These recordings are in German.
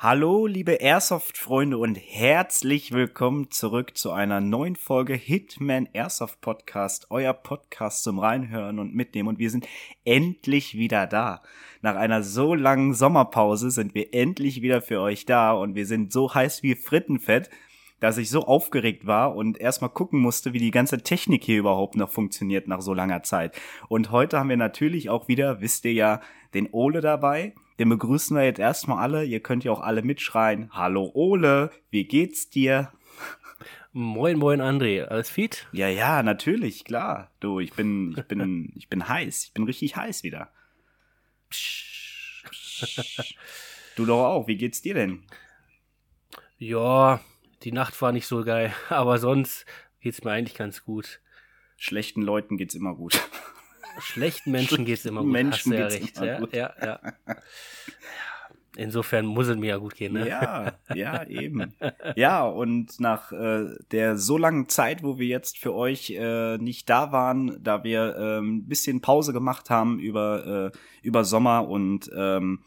Hallo, liebe Airsoft-Freunde und herzlich willkommen zurück zu einer neuen Folge Hitman Airsoft Podcast, euer Podcast zum Reinhören und Mitnehmen. Und wir sind endlich wieder da. Nach einer so langen Sommerpause sind wir endlich wieder für euch da und wir sind so heiß wie Frittenfett, dass ich so aufgeregt war und erstmal gucken musste, wie die ganze Technik hier überhaupt noch funktioniert nach so langer Zeit. Und heute haben wir natürlich auch wieder, wisst ihr ja, den Ole dabei. Den begrüßen wir jetzt erstmal alle. Ihr könnt ja auch alle mitschreien. Hallo Ole, wie geht's dir? Moin, moin, André. Alles fit? Ja, ja, natürlich, klar. Du, ich bin, ich bin, ich bin heiß. Ich bin richtig heiß wieder. Du doch auch. Wie geht's dir denn? Ja, die Nacht war nicht so geil, aber sonst geht's mir eigentlich ganz gut. Schlechten Leuten geht's immer gut. Schlechten Menschen geht's immer gut. Menschen Hast ja geht's recht. immer Ja, gut. ja, ja. Insofern muss es mir ja gut gehen, ne? Ja, ja, eben. Ja, und nach äh, der so langen Zeit, wo wir jetzt für euch äh, nicht da waren, da wir ähm, ein bisschen Pause gemacht haben über, äh, über Sommer und ähm,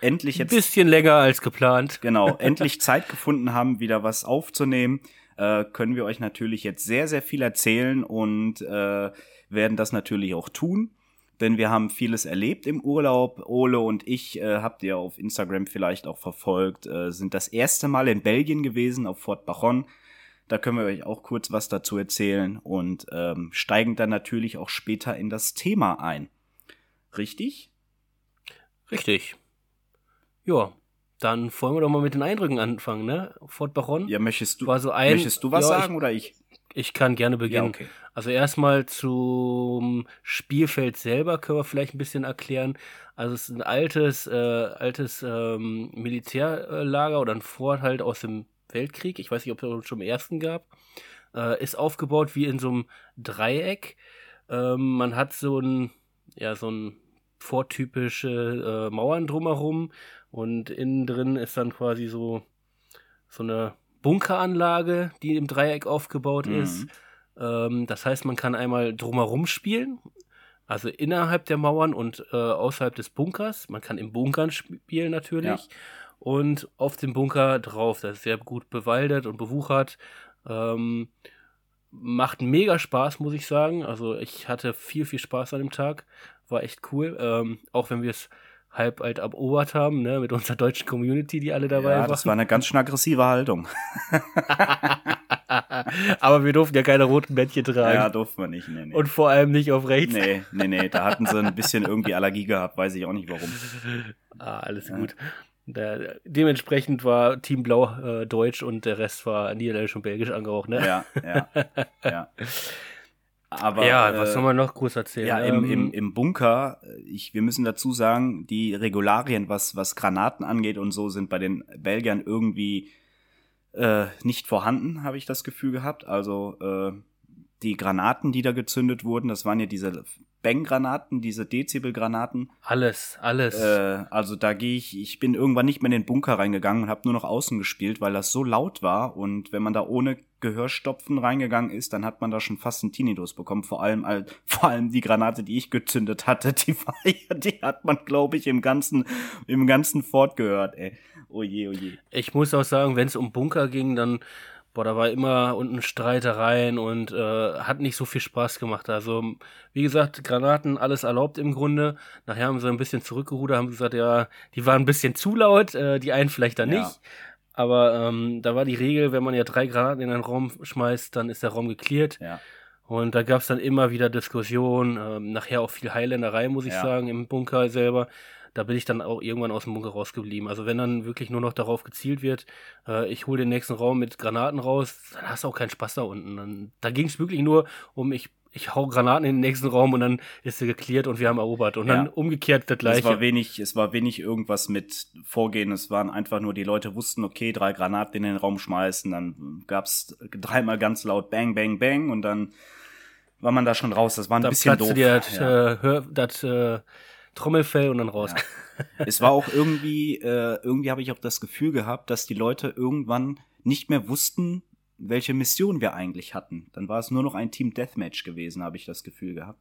endlich Ein jetzt bisschen länger als geplant. genau, endlich Zeit gefunden haben, wieder was aufzunehmen, äh, können wir euch natürlich jetzt sehr, sehr viel erzählen und äh, werden das natürlich auch tun. Denn wir haben vieles erlebt im Urlaub. Ole und ich, äh, habt ihr auf Instagram vielleicht auch verfolgt, äh, sind das erste Mal in Belgien gewesen, auf Fort Bajon. Da können wir euch auch kurz was dazu erzählen und ähm, steigen dann natürlich auch später in das Thema ein. Richtig? Richtig. Ja, dann wollen wir doch mal mit den Eindrücken anfangen, ne? Fort Baron. Ja, möchtest du, War so ein- möchtest du was ja, sagen oder ich? Ich kann gerne Ja, beginnen. okay. Also erstmal zum Spielfeld selber können wir vielleicht ein bisschen erklären. Also es ist ein altes, äh, altes ähm, Militärlager oder ein Fort halt aus dem Weltkrieg. Ich weiß nicht, ob es schon im ersten gab. Äh, ist aufgebaut wie in so einem Dreieck. Ähm, man hat so ein, ja, so ein vortypische äh, Mauern drumherum und innen drin ist dann quasi so, so eine Bunkeranlage, die im Dreieck aufgebaut Mhm. ist. Ähm, das heißt, man kann einmal drumherum spielen, also innerhalb der Mauern und äh, außerhalb des Bunkers. Man kann im Bunkern spielen natürlich. Ja. Und auf dem Bunker drauf. Das ist sehr gut bewaldet und bewuchert. Ähm, macht mega Spaß, muss ich sagen. Also ich hatte viel, viel Spaß an dem Tag. War echt cool. Ähm, auch wenn wir es halb alt erobert haben, ne, mit unserer deutschen Community, die alle dabei ja, waren. das war eine ganz schön aggressive Haltung. Aber wir durften ja keine roten Bändchen tragen. Ja, durften wir nicht. Nee, nee. Und vor allem nicht auf rechts. nee, nee, nee, da hatten sie ein bisschen irgendwie Allergie gehabt, weiß ich auch nicht warum. Ah, alles Ja. gut. Da, dementsprechend war Team Blau äh, deutsch und der Rest war niederländisch und belgisch angehaucht, ne? Ja, ja, ja. Aber ja, was äh, soll man noch groß erzählen? Ja, im, im, Ähm, im Bunker, ich, wir müssen dazu sagen, die Regularien, was, was Granaten angeht und so, sind bei den Belgiern irgendwie äh, nicht vorhanden, habe ich das Gefühl gehabt. Also äh, die Granaten, die da gezündet wurden, das waren ja diese Bang-Granaten, diese Dezibel-Granaten. alles, alles. Äh, also da gehe ich, ich bin irgendwann nicht mehr in den Bunker reingegangen und habe nur noch außen gespielt, weil das so laut war und wenn man da ohne Gehörstopfen reingegangen ist, dann hat man da schon fast einen Tinnitus bekommen. Vor allem, all- vor allem die Granate, die ich gezündet hatte, die war die hat man, glaube ich, im ganzen, im ganzen Fort gehört, ey. Oh je, oh je. Ich muss auch sagen, wenn es um Bunker ging, dann, boah, da war immer unten Streitereien und äh, hat nicht so viel Spaß gemacht. Also, wie gesagt, Granaten, alles erlaubt im Grunde. Nachher haben sie ein bisschen zurückgerudert, haben gesagt, ja, die waren ein bisschen zu laut, äh, die einen vielleicht dann Ja. nicht. Aber ähm, da war die Regel, wenn man ja drei Granaten in einen Raum schmeißt, dann ist der Raum geklärt. Ja. Und da gab es dann immer wieder Diskussionen, ähm, nachher auch viel Highlanderei, muss ich Ja. sagen, im Bunker selber. Da bin ich dann auch irgendwann aus dem Bunker rausgeblieben. Also wenn dann wirklich nur noch darauf gezielt wird, äh, ich hole den nächsten Raum mit Granaten raus, dann hast du auch keinen Spaß da unten. Dann, da ging es wirklich nur um, ich, ich hau Granaten in den nächsten Raum und dann ist sie geklärt und wir haben erobert. Und dann Ja. umgekehrt das Es war gleiche. wenig, es war wenig irgendwas mit Vorgehen. Es waren einfach nur, die Leute wussten, okay, drei Granaten in den Raum schmeißen. Dann gab's dreimal ganz laut Bang, Bang, Bang und dann war man da schon raus. Das war ein Da bisschen doof. dir das, ja. äh, Hör- das äh, Trommelfell und dann raus. Es war auch irgendwie, äh, irgendwie habe ich auch das Gefühl gehabt, dass die Leute irgendwann nicht mehr wussten, welche Mission wir eigentlich hatten. Dann war es nur noch ein Team Deathmatch gewesen, habe ich das Gefühl gehabt.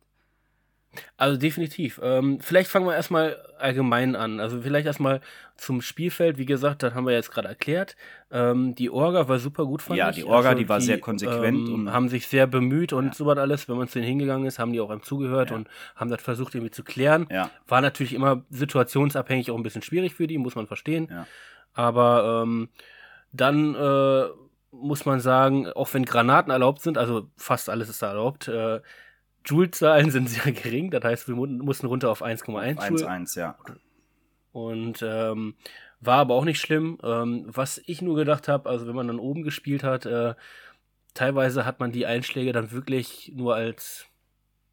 Also definitiv. Ähm, vielleicht fangen wir erstmal allgemein an. Also vielleicht erstmal zum Spielfeld. Wie gesagt, das haben wir jetzt gerade erklärt. Ähm, die Orga war super gut, fand ja, ich. Ja, die Orga, also die war sehr konsequent. Ähm, und haben sich sehr bemüht und ja. so was alles. Wenn man zu denen hingegangen ist, haben die auch einem zugehört ja. und haben das versucht irgendwie zu klären. Ja. War natürlich immer situationsabhängig auch ein bisschen schwierig für die, muss man verstehen. Ja. Aber ähm, dann äh, muss man sagen, auch wenn Granaten erlaubt sind, also fast alles ist da erlaubt, äh, Joule-Zahlen sind sehr gering, das heißt, wir mussten runter auf 1,1 Joule. 1,1, ja. Und ähm, war aber auch nicht schlimm. Ähm, was ich nur gedacht habe, also wenn man dann oben gespielt hat, äh, teilweise hat man die Einschläge dann wirklich nur als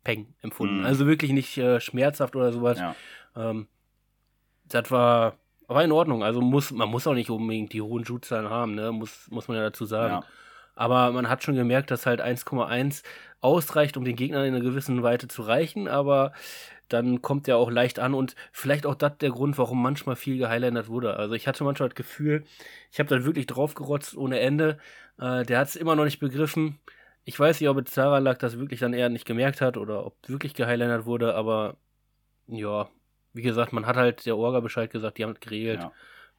Peng empfunden. Mhm. Also wirklich nicht äh, schmerzhaft oder sowas. Ja. Ähm, das war, war in Ordnung. Also muss, man muss auch nicht unbedingt die hohen Jutzahlen haben, ne? Muss, muss man ja dazu sagen. Ja. Aber man hat schon gemerkt, dass halt 1,1 ausreicht, um den Gegner in einer gewissen Weite zu reichen, aber dann kommt er auch leicht an und vielleicht auch das der Grund, warum manchmal viel gehighlandert wurde. Also ich hatte manchmal das Gefühl, ich habe dann wirklich draufgerotzt ohne Ende. Äh, der hat es immer noch nicht begriffen. Ich weiß nicht, ob es daran lag, dass er wirklich dann eher nicht gemerkt hat oder ob wirklich gehighlandert wurde, aber ja, wie gesagt, man hat halt der Orga Bescheid gesagt, die haben es geregelt. Ja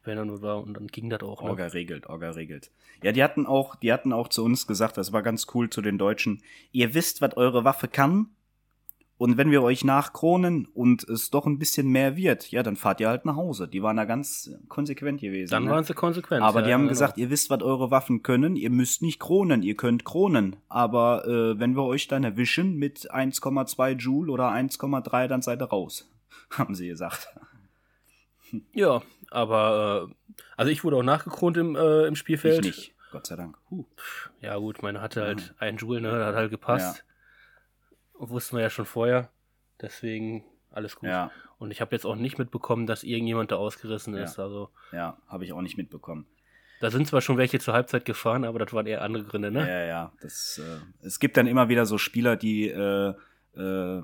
wenn er nur war und dann ging das auch. Ne? Orga regelt, Orga regelt. Ja, die hatten auch, die hatten auch zu uns gesagt, das war ganz cool zu den Deutschen. Ihr wisst, was eure Waffe kann. Und wenn wir euch nachkronen und es doch ein bisschen mehr wird, ja, dann fahrt ihr halt nach Hause. Die waren da ganz konsequent gewesen. Dann ne? waren sie konsequent. Aber ja, die haben genau. gesagt, ihr wisst, was eure Waffen können. Ihr müsst nicht kronen, ihr könnt kronen. Aber äh, wenn wir euch dann erwischen mit 1,2 Joule oder 1,3, dann seid ihr raus. Haben sie gesagt. Ja, aber äh, also ich wurde auch nachgekront im, äh, im Spielfeld. Ich nicht, Gott sei Dank. Huh. Ja gut, meine hatte halt ja. einen Joule, ne, hat halt gepasst. Ja. Wussten wir ja schon vorher. Deswegen alles gut. Ja. Und ich habe jetzt auch nicht mitbekommen, dass irgendjemand da ausgerissen ist. Ja, also, ja habe ich auch nicht mitbekommen. Da sind zwar schon welche zur Halbzeit gefahren, aber das waren eher andere Gründe, ne? Ja, ja. Das, äh, es gibt dann immer wieder so Spieler, die äh, äh,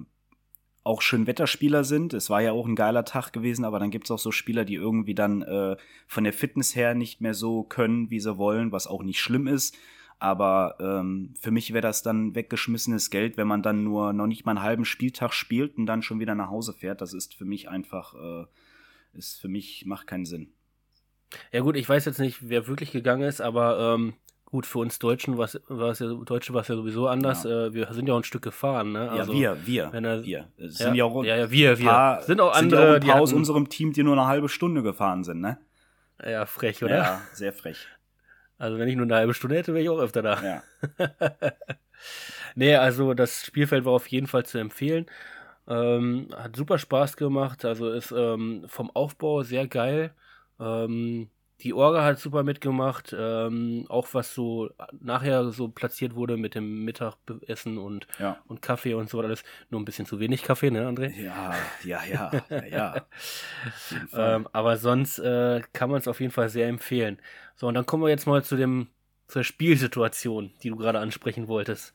auch schön Wetterspieler sind. Es war ja auch ein geiler Tag gewesen, aber dann gibt es auch so Spieler, die irgendwie dann äh, von der Fitness her nicht mehr so können, wie sie wollen, was auch nicht schlimm ist. Aber ähm, für mich wäre das dann weggeschmissenes Geld, wenn man dann nur noch nicht mal einen halben Spieltag spielt und dann schon wieder nach Hause fährt. Das ist für mich einfach, äh, ist für mich, macht keinen Sinn. Ja gut, ich weiß jetzt nicht, wer wirklich gegangen ist, aber ähm, Gut, für uns Deutschen war es ja, Deutsche war ja sowieso anders. Ja. Äh, wir sind ja auch ein Stück gefahren, ne? Also, ja, wir, wir, er, wir. Es sind ja, auch ja, ja, wir, wir. Paar, sind auch andere, sind ja auch ein paar aus unserem Team, die nur eine halbe Stunde gefahren sind, ne? Ja, frech, oder? Ja, sehr frech. Also wenn ich nur eine halbe Stunde hätte, wäre ich auch öfter da. Ja. nee, also das Spielfeld war auf jeden Fall zu empfehlen. Ähm, hat super Spaß gemacht. Also ist ähm, vom Aufbau sehr geil. Ähm, die Orga hat super mitgemacht, ähm, auch was so nachher so platziert wurde mit dem Mittagessen und, ja. und Kaffee und so alles. Nur ein bisschen zu wenig Kaffee, ne, André? Ja, ja, ja, ja. ähm, aber sonst äh, kann man es auf jeden Fall sehr empfehlen. So, und dann kommen wir jetzt mal zu dem, zur Spielsituation, die du gerade ansprechen wolltest.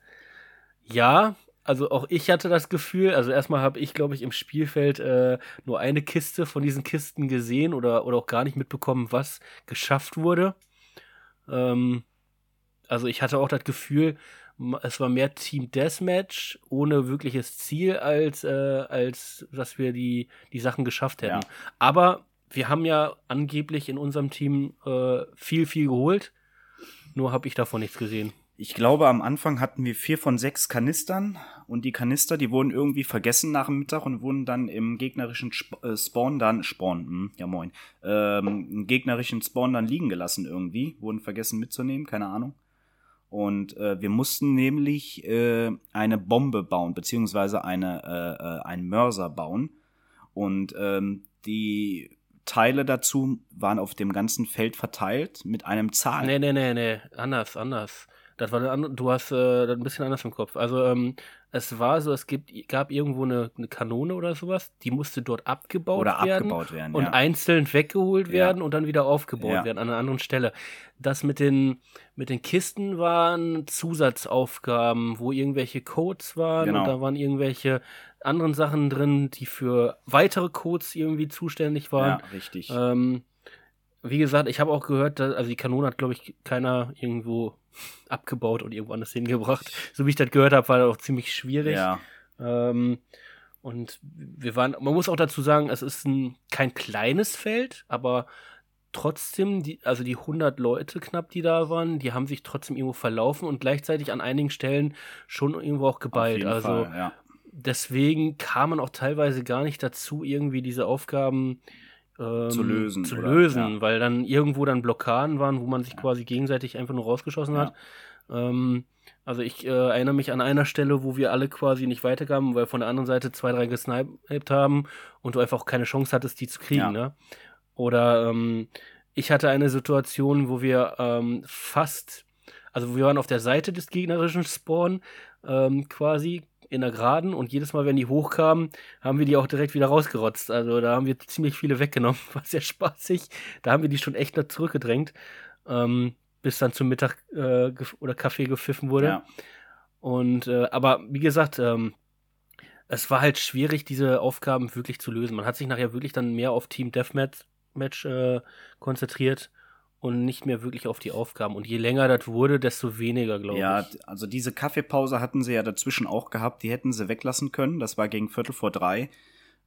Ja, also auch ich hatte das Gefühl, also erstmal habe ich, glaube ich, im Spielfeld äh, nur eine Kiste von diesen Kisten gesehen oder, oder auch gar nicht mitbekommen, was geschafft wurde. Ähm, also ich hatte auch das Gefühl, es war mehr Team Deathmatch ohne wirkliches Ziel, als, äh, als dass wir die, die Sachen geschafft hätten. Ja. Aber wir haben ja angeblich in unserem Team äh, viel, viel geholt. Nur habe ich davon nichts gesehen. Ich glaube, am Anfang hatten wir vier von sechs Kanistern und die Kanister, die wurden irgendwie vergessen nach dem Mittag und wurden dann im gegnerischen Sp äh, Spawn dann, Spawn, hm, ja moin, ähm, im gegnerischen Spawn dann liegen gelassen irgendwie, wurden vergessen mitzunehmen, keine Ahnung. Und äh, wir mussten nämlich äh, eine Bombe bauen, beziehungsweise eine, äh, äh, einen Mörser bauen. Und ähm, die Teile dazu waren auf dem ganzen Feld verteilt mit einem Zahl. Nee, nee, nee, nee, anders, anders. Das war dann, du hast äh, ein bisschen anders im Kopf. Also ähm, es war so, es gibt, gab irgendwo eine, eine, Kanone oder sowas, die musste dort abgebaut oder werden, abgebaut werden und ja. einzeln weggeholt werden ja. und dann wieder aufgebaut ja. werden an einer anderen Stelle. Das mit den mit den Kisten waren Zusatzaufgaben, wo irgendwelche Codes waren genau. und da waren irgendwelche anderen Sachen drin, die für weitere Codes irgendwie zuständig waren. Ja, richtig. Ähm, wie gesagt, ich habe auch gehört, dass, also die Kanone hat, glaube ich, keiner irgendwo abgebaut und irgendwo anders hingebracht. So wie ich das gehört habe, war das auch ziemlich schwierig. Ja. Ähm, Und wir waren, man muss auch dazu sagen, es ist ein, kein kleines Feld, aber trotzdem, die, also die 100 Leute knapp, die da waren, die haben sich trotzdem irgendwo verlaufen und gleichzeitig an einigen Stellen schon irgendwo auch geballt. also Fall, ja. deswegen kam man auch teilweise gar nicht dazu, irgendwie diese Aufgaben ähm, Zu lösen, zu oder? lösen Ja. weil dann irgendwo dann Blockaden waren, wo man sich quasi gegenseitig einfach nur rausgeschossen hat. Ähm, also ich äh, erinnere mich an einer Stelle, wo wir alle quasi nicht weiterkamen, weil von der anderen Seite zwei, drei gesniped haben und du einfach auch keine Chance hattest, die zu kriegen. Ja. Ne? Oder ähm, ich hatte eine Situation, wo wir ähm, fast, also wir waren auf der Seite des gegnerischen Spawn ähm, quasi in der Geraden und jedes Mal, wenn die hochkamen, haben wir die auch direkt wieder rausgerotzt. Also da haben wir ziemlich viele weggenommen, war sehr spaßig. Da haben wir die schon echt noch zurückgedrängt, ähm, bis dann zum Mittag äh, oder Kaffee gepfiffen wurde. Ja. Und äh, aber wie gesagt, ähm, es war halt schwierig, diese Aufgaben wirklich zu lösen. Man hat sich nachher wirklich dann mehr auf Team Deathmatch Match, äh, konzentriert und nicht mehr wirklich auf die Aufgaben. Und je länger das wurde, desto weniger, glaube Ja, ich. also diese Kaffeepause hatten sie ja dazwischen auch gehabt, die hätten sie weglassen können. Das war gegen Viertel vor drei,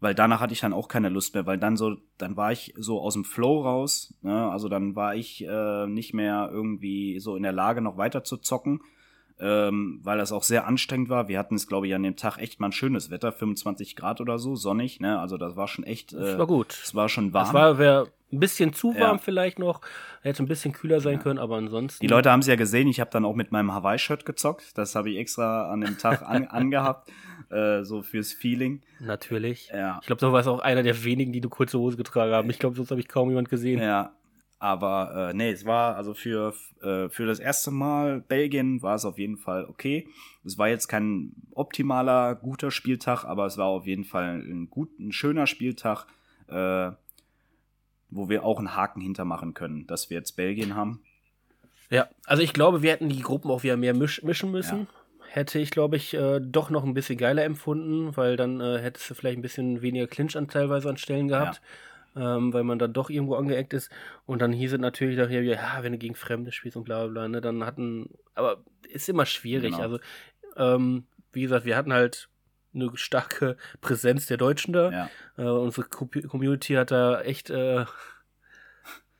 weil danach hatte ich dann auch keine Lust mehr, weil dann so, dann war ich so aus dem Flow raus. Ne? Also dann war ich äh, nicht mehr irgendwie so in der Lage, noch weiter zu zocken, ähm, weil das auch sehr anstrengend war. Wir hatten es, glaube ich, an dem Tag echt mal ein schönes Wetter, 25 Grad oder so, sonnig. Ne? Also das war schon echt. Das Äh, war gut. Es war schon warm. Es war wär ein bisschen zu warm Ja. vielleicht noch. Hätte ein bisschen kühler sein können, aber ansonsten. Die Leute haben es ja gesehen, ich habe dann auch mit meinem Hawaii-Shirt gezockt. Das habe ich extra an dem Tag an, angehabt, äh, so fürs Feeling. Natürlich. Ja. Ich glaube, du warst auch einer der wenigen, die du kurze Hose getragen haben. Ich glaube, sonst habe ich kaum jemand gesehen. Ja, aber äh, nee, es war also für, äh, für das erste Mal Belgien war es auf jeden Fall okay. Es war jetzt kein optimaler, guter Spieltag, aber es war auf jeden Fall ein, gut, ein schöner Spieltag, äh, wo wir auch einen Haken hintermachen können, dass wir jetzt Belgien haben. Ja, also ich glaube, wir hätten die Gruppen auch wieder mehr misch mischen müssen. Hätte ich, glaube ich, äh, doch noch ein bisschen geiler empfunden, weil dann äh, hättest du vielleicht ein bisschen weniger Clinch an teilweise an Stellen gehabt, ähm, weil man dann doch irgendwo angeeckt ist. Und dann hieß es natürlich nachher, ja, wenn du gegen Fremde spielst und bla bla bla, ne, dann hatten, aber ist immer schwierig. Genau. Also, ähm, wie gesagt, wir hatten halt eine starke Präsenz der Deutschen da. Ja, Äh, unsere Co- Community hat da echt äh,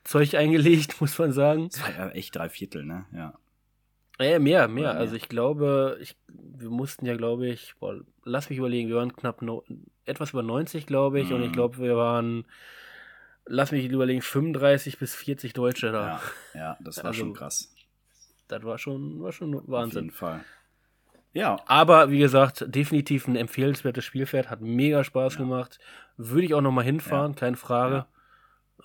Zeug eingelegt, muss man sagen. es war ja echt drei Viertel, ne? Ja. Äh, mehr, mehr. Also ich glaube, ich, wir mussten ja, glaube ich, boah, lass mich überlegen, wir waren knapp no, etwas über 90, glaube ich, und ich Mhm. glaube, wir waren, lass mich überlegen, 35 bis 40 Deutsche da. Ja, ja, das war Also, schon krass. Das war schon, war schon Auf Wahnsinn. jeden Fall. Ja, Aber wie gesagt, definitiv ein empfehlenswertes Spielfeld, hat mega Spaß gemacht. Würde ich auch nochmal hinfahren, keine Frage.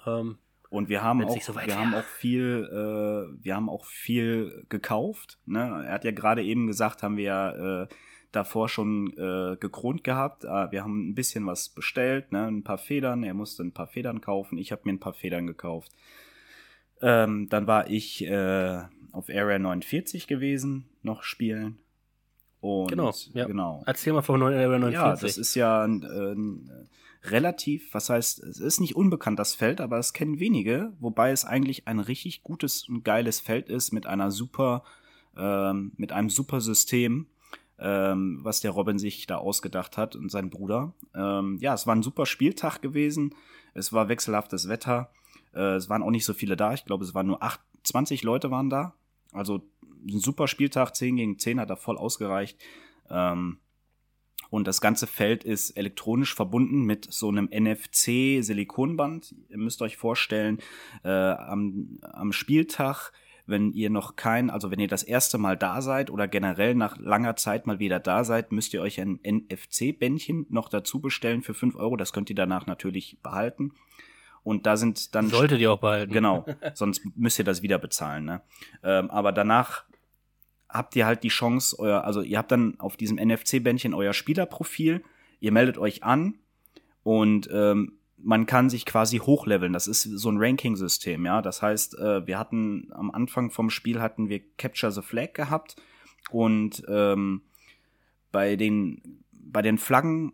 Ähm, Und wir haben Wenn's auch, so wir haben auch viel, äh, wir haben auch viel gekauft. Ne? Er hat ja gerade eben gesagt, haben wir ja, äh, davor schon äh, gekront gehabt. Äh, wir haben ein bisschen was bestellt, ne? ein paar Federn. Er musste ein paar Federn kaufen. Ich habe mir ein paar Federn gekauft. Ähm, dann war ich äh, auf Area 49 gewesen, noch spielen. Und Genau, ja. genau. erzähl mal von 9 Area 49. Ja, das ist ja ein, äh, ein, relativ, was heißt, es ist nicht unbekannt, das Feld, aber es kennen wenige, wobei es eigentlich ein richtig gutes und geiles Feld ist mit einer super, ähm, mit einem super System, ähm, was der Robin sich da ausgedacht hat und sein Bruder. Ähm, ja, es war ein super Spieltag gewesen. Es war wechselhaftes Wetter. Äh, es waren auch nicht so viele da. Ich glaube, es waren nur acht, 20 Leute waren da. Also ein super Spieltag, 10 gegen 10 hat er voll ausgereicht. Ähm, und das ganze Feld ist elektronisch verbunden mit so einem NFC-Silikonband. Ihr müsst euch vorstellen, äh, am, am Spieltag, wenn ihr noch kein, also wenn ihr das erste Mal da seid oder generell nach langer Zeit mal wieder da seid, müsst ihr euch ein NFC-Bändchen noch dazu bestellen für 5 Euro. Das könnt ihr danach natürlich behalten. Und da sind dann Solltet ihr auch behalten. Genau, sonst müsst ihr das wieder bezahlen. Ne? Ähm, aber danach habt ihr halt die Chance, euer, also ihr habt dann auf diesem NFC-Bändchen euer Spielerprofil, ihr meldet euch an und ähm, man kann sich quasi hochleveln. Das ist so ein Ranking-System, ja. Das heißt, äh, wir hatten am Anfang vom Spiel hatten wir Capture the Flag gehabt und ähm, bei den bei den Flaggen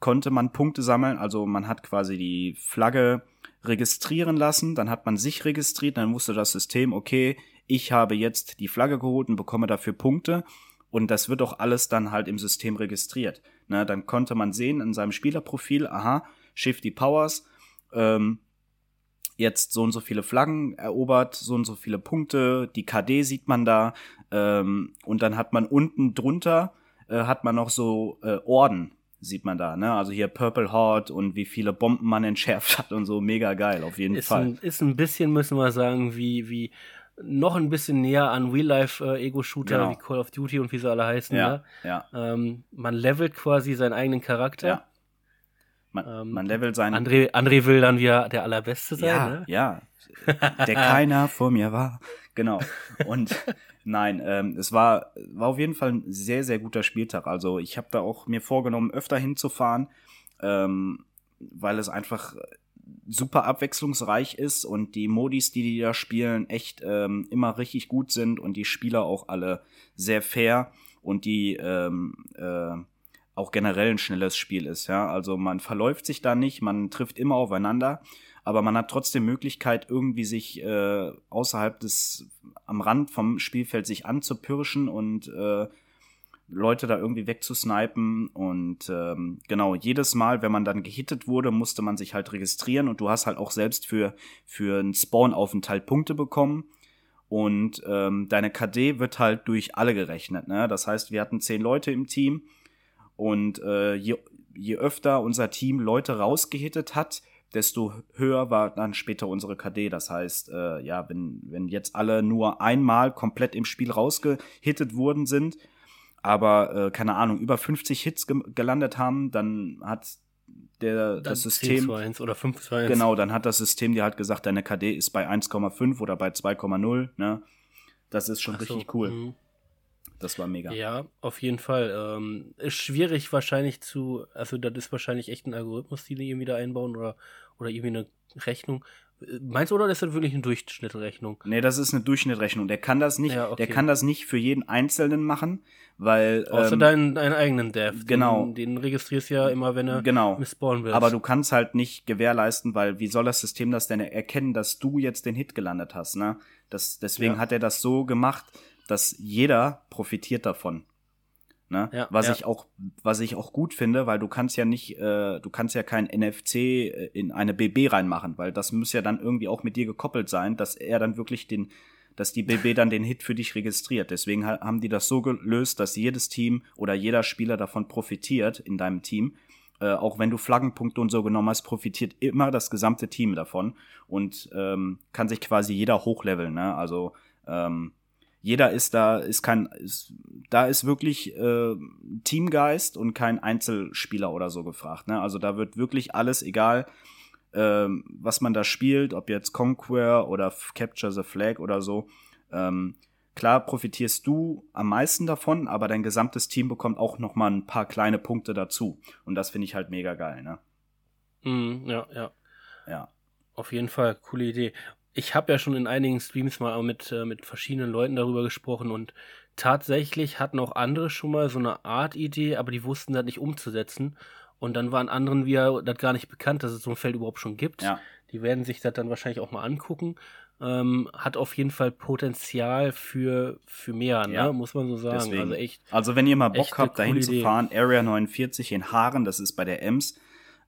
konnte man Punkte sammeln. Also man hat quasi die Flagge registrieren lassen, dann hat man sich registriert, dann wusste das System, okay, ich habe jetzt die Flagge geholt und bekomme dafür Punkte. und das wird auch alles dann halt im System registriert. Ne, dann konnte man sehen in seinem Spielerprofil, aha, Shifty Powers, ähm, jetzt so und so viele Flaggen erobert, so und so viele Punkte, die KD sieht man da ähm, und dann hat man unten drunter äh, hat man noch so äh, Orden, sieht man da, ne? Also hier Purple Heart und wie viele Bomben man entschärft hat und so, mega geil, auf jeden ist Fall. Ein, ist ein bisschen, müssen wir sagen, wie, wie noch ein bisschen näher an Real-Life-Ego-Shooter Genau. wie Call of Duty und wie sie alle heißen. ja, Ne? ja, Ähm, man levelt quasi seinen eigenen Charakter. ja. Man, Ähm, man levelt seinen André, André will dann wieder der Allerbeste sein. ja, ne? ja, der keiner vor mir war. Genau. Und nein, ähm, es war, war auf jeden Fall ein sehr, sehr guter Spieltag. Also ich habe da auch mir vorgenommen, öfter hinzufahren, ähm, weil es einfach super abwechslungsreich ist und die Modis, die die da spielen, echt ähm, immer richtig gut sind und die Spieler auch alle sehr fair und die ähm, äh, auch generell ein schnelles Spiel ist. Ja, also man verläuft sich da nicht, man trifft immer aufeinander, aber man hat trotzdem Möglichkeit, irgendwie sich äh, außerhalb des, am Rand vom Spielfeld sich anzupirschen und äh, Leute da irgendwie wegzusnipen und ähm, genau, jedes Mal, wenn man dann gehittet wurde, musste man sich halt registrieren und du hast halt auch selbst für, für einen Spawn-Aufenthalt Punkte bekommen und ähm, deine KD wird halt durch alle gerechnet, ne? Das heißt, wir hatten zehn Leute im Team und äh, je, je öfter unser Team Leute rausgehittet hat, desto höher war dann später unsere KD. Das heißt, äh, ja, wenn, wenn jetzt alle nur einmal komplett im Spiel rausgehittet worden sind, aber äh, keine Ahnung, über 50 Hits ge gelandet haben, dann hat der, Dann das 10 System. zu 1 oder 5 zu 1. Genau, dann hat das System dir halt gesagt, deine KD ist bei 1,5 oder bei 2,0, ne? Das ist schon so, richtig cool. mhm. Das war mega. Ja, auf jeden Fall. Ähm, ist schwierig wahrscheinlich zu, also das ist wahrscheinlich echt ein Algorithmus, die die irgendwie da einbauen oder, oder irgendwie eine Rechnung. Meinst du, oder ist das wirklich eine Durchschnittrechnung? Nee, das ist eine Durchschnittrechnung. Der kann das nicht, Ja, okay. der kann das nicht für jeden Einzelnen machen, weil Außer ähm, deinen, deinen eigenen Dev. genau. Den, den registrierst du ja immer, wenn er genau. misspawn wird. Aber du kannst halt nicht gewährleisten, weil wie soll das System das denn erkennen, dass du jetzt den Hit gelandet hast, ne? Das, deswegen Ja. hat er das so gemacht, dass jeder profitiert davon. Ne? Ja, was ja. ich auch, was ich auch gut finde, weil du kannst ja nicht, äh, du kannst ja kein NFC äh, in eine BB reinmachen, weil das muss ja dann irgendwie auch mit dir gekoppelt sein, dass er dann wirklich den, dass die BB dann den Hit für dich registriert. Deswegen ha haben die das so gelöst, dass jedes Team oder jeder Spieler davon profitiert in deinem Team. Äh, auch wenn du Flaggenpunkte und so genommen hast, profitiert immer das gesamte Team davon und ähm, kann sich quasi jeder hochleveln. Ne? Also ähm, jeder ist da, ist kein, ist, da ist wirklich äh, Teamgeist und kein Einzelspieler oder so gefragt. Ne? Also da wird wirklich alles, egal ähm, was man da spielt, ob jetzt Conquer oder Capture the Flag oder so. Ähm, klar profitierst du am meisten davon, aber dein gesamtes Team bekommt auch noch mal ein paar kleine Punkte dazu. Und das finde ich halt mega geil. Ne? Mhm, ja, ja. Ja. Auf jeden Fall, coole Idee. Ich habe ja schon in einigen Streams mal mit, äh, mit verschiedenen Leuten darüber gesprochen und tatsächlich hatten auch andere schon mal so eine Art Idee, aber die wussten das nicht umzusetzen. Und dann waren anderen wieder das gar nicht bekannt, dass es so ein Feld überhaupt schon gibt. Ja. Die werden sich das dann wahrscheinlich auch mal angucken. Ähm, hat auf jeden Fall Potenzial für, für mehr, ne? Ja, muss man so sagen. deswegen. Also echt. Also wenn ihr mal Bock habt, dahin coole zu Idee. fahren, Area 49 in Haaren, das ist bei der Ems,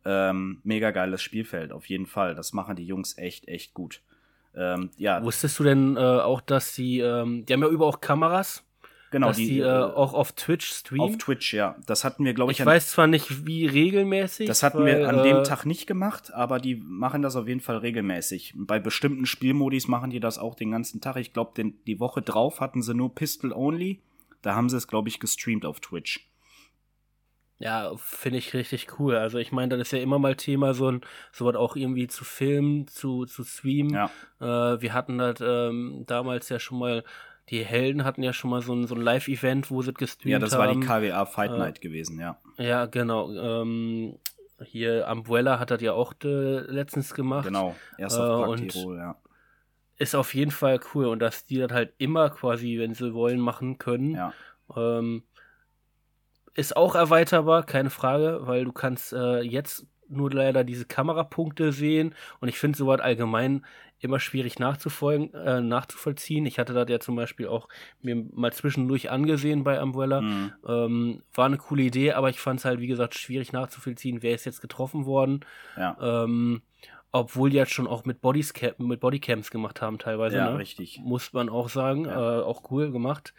ähm, mega geiles Spielfeld, auf jeden Fall. Das machen die Jungs echt, echt gut. Ähm, ja, Wusstest du denn äh, auch, dass die, ähm, die haben ja über auch Kameras, genau, dass die, äh, auch auf Twitch streamen? auf Twitch, ja. Das hatten wir, glaube ich, Ich an, weiß zwar nicht, wie regelmäßig. das hatten weil, wir an äh, dem Tag nicht gemacht, aber die machen das auf jeden Fall regelmäßig. Bei bestimmten Spielmodis machen die das auch den ganzen Tag. Ich glaube, die Woche drauf hatten sie nur Pistol Only. Da haben sie es, glaube ich, gestreamt auf Twitch. Ja, finde ich richtig cool. Also ich meine, das ist ja immer mal Thema, so ein sowas auch irgendwie zu filmen, zu, zu streamen. Ja, Äh, wir hatten das ähm, damals ja schon mal, die Helden hatten ja schon mal so ein, so ein Live-Event, wo sie es gestreamt ja das war haben. die KWA Fight Äh, Night gewesen, ja. Ja, genau. Ähm, hier Umbrella hat das ja auch äh, letztens gemacht. Genau, erst äh, auf und- Tirol, ja. Ist auf jeden Fall cool und dass die das halt immer quasi, wenn sie wollen, machen können. Ja, Ähm, ist auch erweiterbar, keine Frage, weil du kannst äh, jetzt nur leider diese Kamerapunkte sehen und ich finde sowas allgemein immer schwierig nachzufolgen, äh, nachzuvollziehen. Ich hatte das ja zum Beispiel auch mir mal zwischendurch angesehen bei Umbrella. Mhm. Ähm, war eine coole Idee, aber ich fand es halt, wie gesagt, schwierig nachzuvollziehen, wer ist jetzt getroffen worden. Ja. Ähm, obwohl die jetzt schon auch mit, Bodyscam mit Bodycams gemacht haben teilweise. Ja, ne? richtig. Muss man auch sagen. Ja. Äh, auch cool gemacht.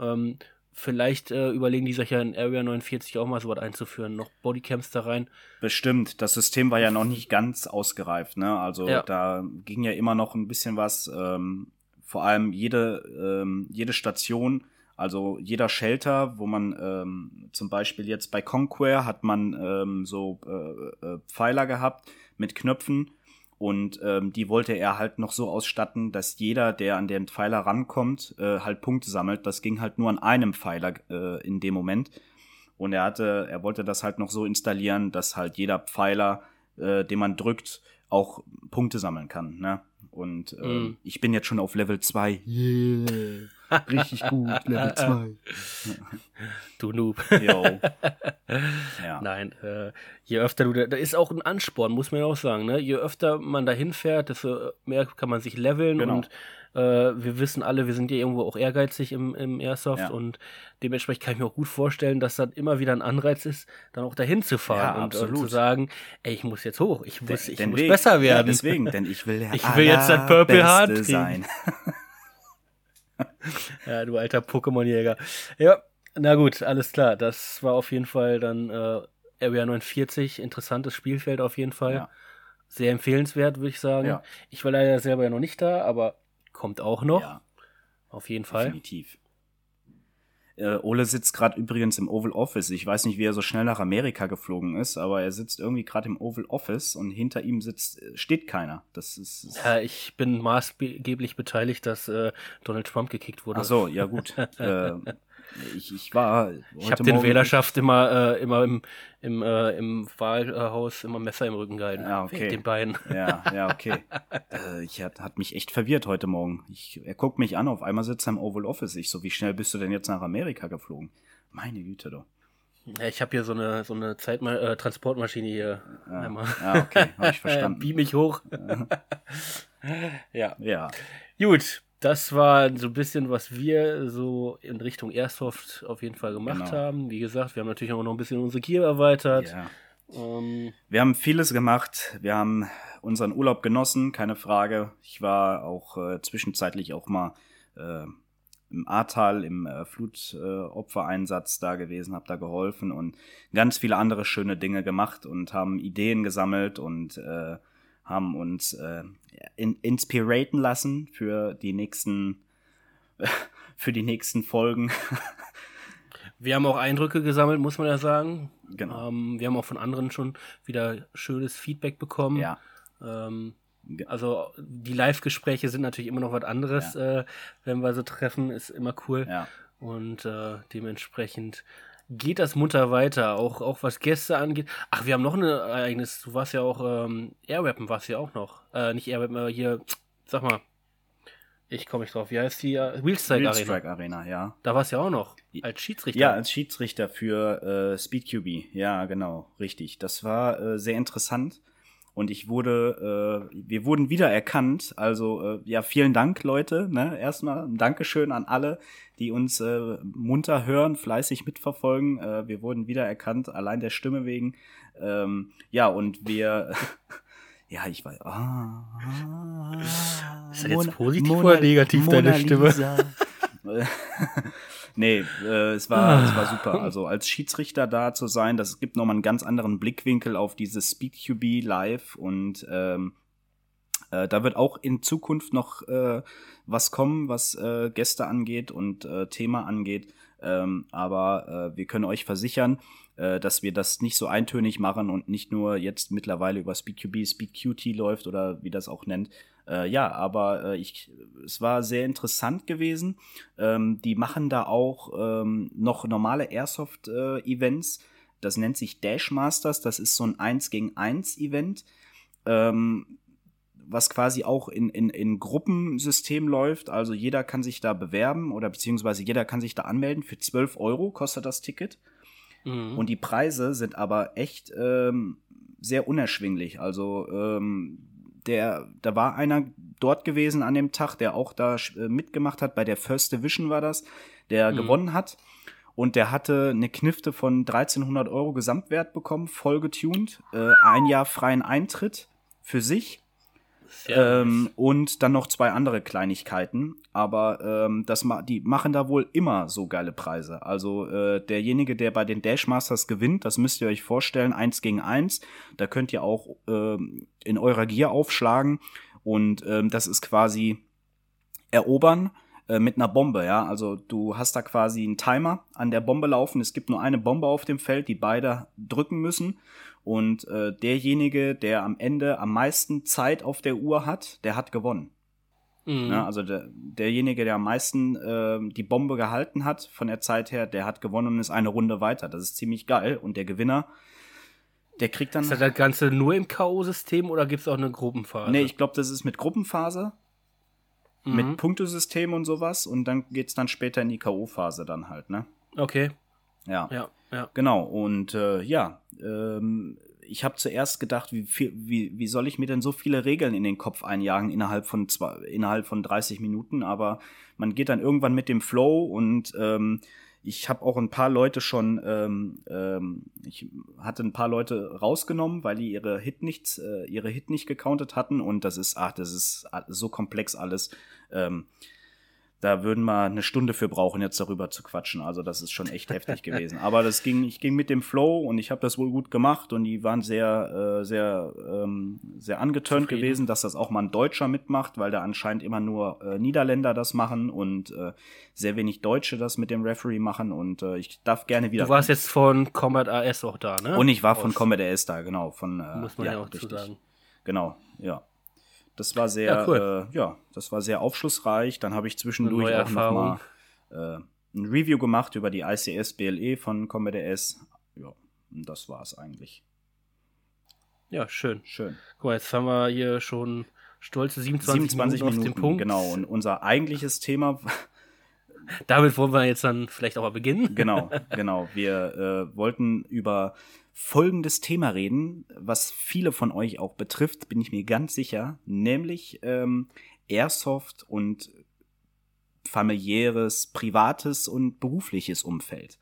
Ähm, vielleicht äh, überlegen die sich ja in Area 49 auch mal so was einzuführen, noch Bodycams da rein. Bestimmt. Das System war ja noch nicht ganz ausgereift, ne? Also Ja. da ging ja immer noch ein bisschen was. Ähm, vor allem jede, ähm, jede Station, also jeder Shelter, wo man ähm, zum Beispiel jetzt bei Conquer hat man ähm, so äh, äh, Pfeiler gehabt mit Knöpfen und ähm, die wollte er halt noch so ausstatten, dass jeder, der an den Pfeiler rankommt, äh, halt Punkte sammelt. Das ging halt nur an einem Pfeiler äh, in dem Moment. Und er hatte, er wollte das halt noch so installieren, dass halt jeder Pfeiler, äh, den man drückt, auch Punkte sammeln kann. Ne? Und äh, Mm. ich bin jetzt schon auf Level 2. Yeah. Richtig gut, Level 2. Du Noob. Yo. Ja. Nein, äh, je öfter du da, da ist auch ein Ansporn, muss man ja auch sagen, ne? Je öfter man da hinfährt, desto mehr kann man sich leveln Genau. und äh, wir wissen alle, wir sind ja irgendwo auch ehrgeizig im, im Airsoft Ja. und dementsprechend kann ich mir auch gut vorstellen, dass das immer wieder ein Anreiz ist, dann auch dahin zu fahren Ja, und, und zu sagen, ey, ich muss jetzt hoch, ich muss, Den- ich den muss Weg. besser Ja, werden. deswegen, denn ich will der Ich will jetzt das Purple Heart kriegen. sein. Ja, du alter Pokémon-Jäger. Ja, na gut, alles klar. Das war auf jeden Fall dann äh, Area 49. Interessantes Spielfeld auf jeden Fall. Ja. Sehr empfehlenswert, würde ich sagen. Ja. Ich war leider selber ja noch nicht da, aber kommt auch noch. Ja, Auf jeden Fall. definitiv. Äh, Ole sitzt gerade übrigens im Oval Office. Ich weiß nicht, wie er so schnell nach Amerika geflogen ist, aber er sitzt irgendwie gerade im Oval Office und hinter ihm sitzt, äh, steht keiner. Das ist. ist Ja, ich bin maßgeblich beteiligt, dass äh, Donald Trump gekickt wurde. Ach so, ja gut. äh, ich, ich war. ich habe den Wählerschaft immer, äh, immer im, im, äh, im Wahlhaus immer Messer im Rücken gehalten. Ja, okay. Wegen den Beinen. Ja, ja, okay. äh, ich hat, hat mich echt verwirrt heute Morgen. Ich, er guckt mich an, auf einmal sitzt er im Oval Office. Ich so, wie schnell bist du denn jetzt nach Amerika geflogen? Meine Güte doch. Ja, ich habe hier so eine, so eine Zeitma äh, Transportmaschine hier. Ja, Einmal. ja okay, habe ich Äh, verstanden. beam mich hoch. ja. Ja, Gut, das war so ein bisschen, was wir so in Richtung Airsoft auf jeden Fall gemacht Genau. haben. Wie gesagt, wir haben natürlich auch noch ein bisschen unsere Gear erweitert. ja. Ähm, Wir haben vieles gemacht. Wir haben unseren Urlaub genossen, keine Frage. Ich war auch äh, zwischenzeitlich auch mal äh, im Ahrtal im äh, Flutopfereinsatz da gewesen, habe da geholfen und ganz viele andere schöne Dinge gemacht und haben Ideen gesammelt und äh, haben uns äh, in, inspiraten lassen für die nächsten für die nächsten Folgen. wir haben auch Eindrücke gesammelt, muss man ja sagen. genau. Ähm, wir haben auch von anderen schon wieder schönes Feedback bekommen. Ja. Ähm, also die Live-Gespräche sind natürlich immer noch was anderes, äh, wenn wir so treffen, ist immer cool. Ja. Und äh, dementsprechend geht das munter weiter, auch, auch was Gäste angeht. Ach, wir haben noch ein Ereignis, du warst ja auch, ähm, Airwappen warst ja auch noch. Äh, nicht Airwappen, aber hier, sag mal, ich komme nicht drauf, wie heißt die? Äh, Wheelstrike Arena. Wheelstrike Arena, ja. Da warst du ja auch noch, als Schiedsrichter. Ja, als Schiedsrichter für äh, SpeedQB. Ja, genau, richtig. Das war äh, sehr interessant. Und ich wurde, äh, wir wurden wieder erkannt. Also äh, ja, vielen Dank, Leute. Ne? Erstmal ein Dankeschön an alle, die uns äh, munter hören, fleißig mitverfolgen. Äh, wir wurden wieder erkannt, allein der Stimme wegen. Ähm, ja, und wir. Ja, ich weiß. Ah, ah, Ist das jetzt Mona- positiv Mona- oder negativ, deine Mona Stimme? Nee, äh, es war, es war super. Also als Schiedsrichter da zu sein, das gibt nochmal einen ganz anderen Blickwinkel auf dieses SpeedQB live und ähm, äh, da wird auch in Zukunft noch äh, was kommen, was äh, Gäste angeht und äh, Thema angeht. Ähm, aber äh, wir können euch versichern, äh, dass wir das nicht so eintönig machen und nicht nur jetzt mittlerweile über SpeedQB, SpeedQT läuft oder wie das auch nennt. Äh, ja, aber äh, ich, es war sehr interessant gewesen. Ähm, die machen da auch ähm, noch normale Airsoft-Events. das nennt sich Dash Masters. Das ist so ein 1 gegen 1 Event. Ähm, was quasi auch in, in, in Gruppensystem läuft. Also jeder kann sich da bewerben oder beziehungsweise jeder kann sich da anmelden. Für 12 Euro kostet das Ticket. Mhm. Und die Preise sind aber echt ähm, sehr unerschwinglich. Also ähm, der, da war einer dort gewesen an dem Tag, der auch da äh, mitgemacht hat, bei der First Division war das, der mhm. gewonnen hat. Und der hatte eine Knifte von 1300 Euro Gesamtwert bekommen, voll getuned, äh, ein Jahr freien Eintritt für sich ähm, und dann noch zwei andere Kleinigkeiten. Aber ähm, das ma die machen da wohl immer so geile Preise. Also äh, derjenige, der bei den Dashmasters gewinnt, das müsst ihr euch vorstellen, eins gegen eins. Da könnt ihr auch ähm, in eurer Gier aufschlagen. Und ähm, das ist quasi erobern äh, mit einer Bombe, ja. Also du hast da quasi einen Timer an der Bombe laufen. Es gibt nur eine Bombe auf dem Feld, die beide drücken müssen. Und äh, derjenige, der am Ende am meisten Zeit auf der Uhr hat, der hat gewonnen. Mhm. Ja, also der, derjenige, der am meisten äh, die Bombe gehalten hat von der Zeit her, der hat gewonnen und ist eine Runde weiter. Das ist ziemlich geil. Und der Gewinner, der kriegt dann. Ist das, das Ganze nur im K.O.-System oder gibt es auch eine Gruppenphase? Nee, ich glaube, das ist mit Gruppenphase mhm. mit Punktesystem und sowas und dann geht es dann später in die K.O.-Phase dann halt, ne? Okay. Ja. Ja, ja. Genau, und äh, ja, ähm, ich habe zuerst gedacht, wie, viel, wie, wie soll ich mir denn so viele Regeln in den Kopf einjagen innerhalb von zwei, innerhalb von 30 Minuten, aber man geht dann irgendwann mit dem Flow und ähm, ich habe auch ein paar Leute schon, ähm, ähm, ich hatte ein paar Leute rausgenommen, weil die ihre Hit nicht, äh, ihre Hit nicht gecountet hatten und das ist, ach, das ist so komplex alles. Ähm, da würden wir eine Stunde für brauchen, jetzt darüber zu quatschen. Also das ist schon echt heftig gewesen. Aber das ging, ich ging mit dem Flow und ich habe das wohl gut gemacht und die waren sehr, äh, sehr, ähm, sehr angetönt gewesen, dass das auch mal ein Deutscher mitmacht, weil da anscheinend immer nur äh, Niederländer das machen und äh, sehr wenig Deutsche das mit dem Referee machen und äh, ich darf gerne wieder. Du warst jetzt von Combat AS auch da, ne? Und ich war von Combat AS da, genau. Von, äh, Muss man ja, ja auch richtig. zu sagen. Genau, ja. Das war sehr, ja, cool. äh, ja, das war sehr aufschlussreich. Dann habe ich zwischendurch auch noch mal äh, ein Review gemacht über die ICS BLE von Combat S. Ja, das war es eigentlich. Ja, schön. Schön. Guck mal, jetzt haben wir hier schon stolze 27, 27 Minuten, Minuten auf den Punkt. Genau, und unser eigentliches Thema. Damit wollen wir jetzt dann vielleicht auch mal beginnen. Genau, genau. Wir äh, wollten über folgendes Thema reden, was viele von euch auch betrifft, bin ich mir ganz sicher, nämlich ähm, Airsoft und familiäres, privates und berufliches Umfeld.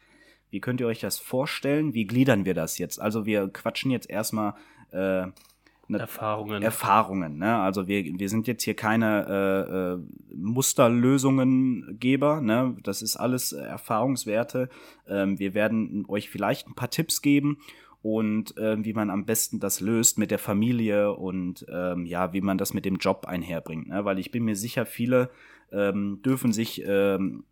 Wie könnt ihr euch das vorstellen? Wie gliedern wir das jetzt? Also wir quatschen jetzt erstmal äh, Erfahrungen. Erfahrungen. Ne? Also wir, wir sind jetzt hier keine äh, äh, Musterlösungengeber. Ne? Das ist alles Erfahrungswerte. Ähm, wir werden euch vielleicht ein paar Tipps geben und äh, wie man am besten das löst mit der Familie und ähm, ja, wie man das mit dem Job einherbringt. Ne? Weil ich bin mir sicher, viele ähm, dürfen sich ähm,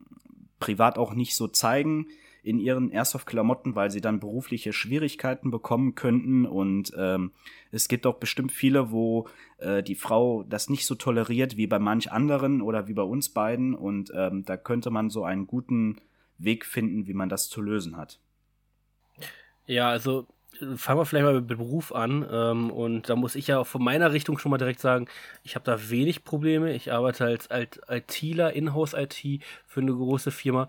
privat auch nicht so zeigen in ihren Airsoft-Klamotten, weil sie dann berufliche Schwierigkeiten bekommen könnten. Und ähm, es gibt auch bestimmt viele, wo äh, die Frau das nicht so toleriert wie bei manch anderen oder wie bei uns beiden. Und ähm, da könnte man so einen guten Weg finden, wie man das zu lösen hat. Ja, also fangen wir vielleicht mal mit Beruf an. Ähm, und da muss ich ja von meiner Richtung schon mal direkt sagen, ich habe da wenig Probleme. Ich arbeite als ITler, Inhouse-IT für eine große Firma.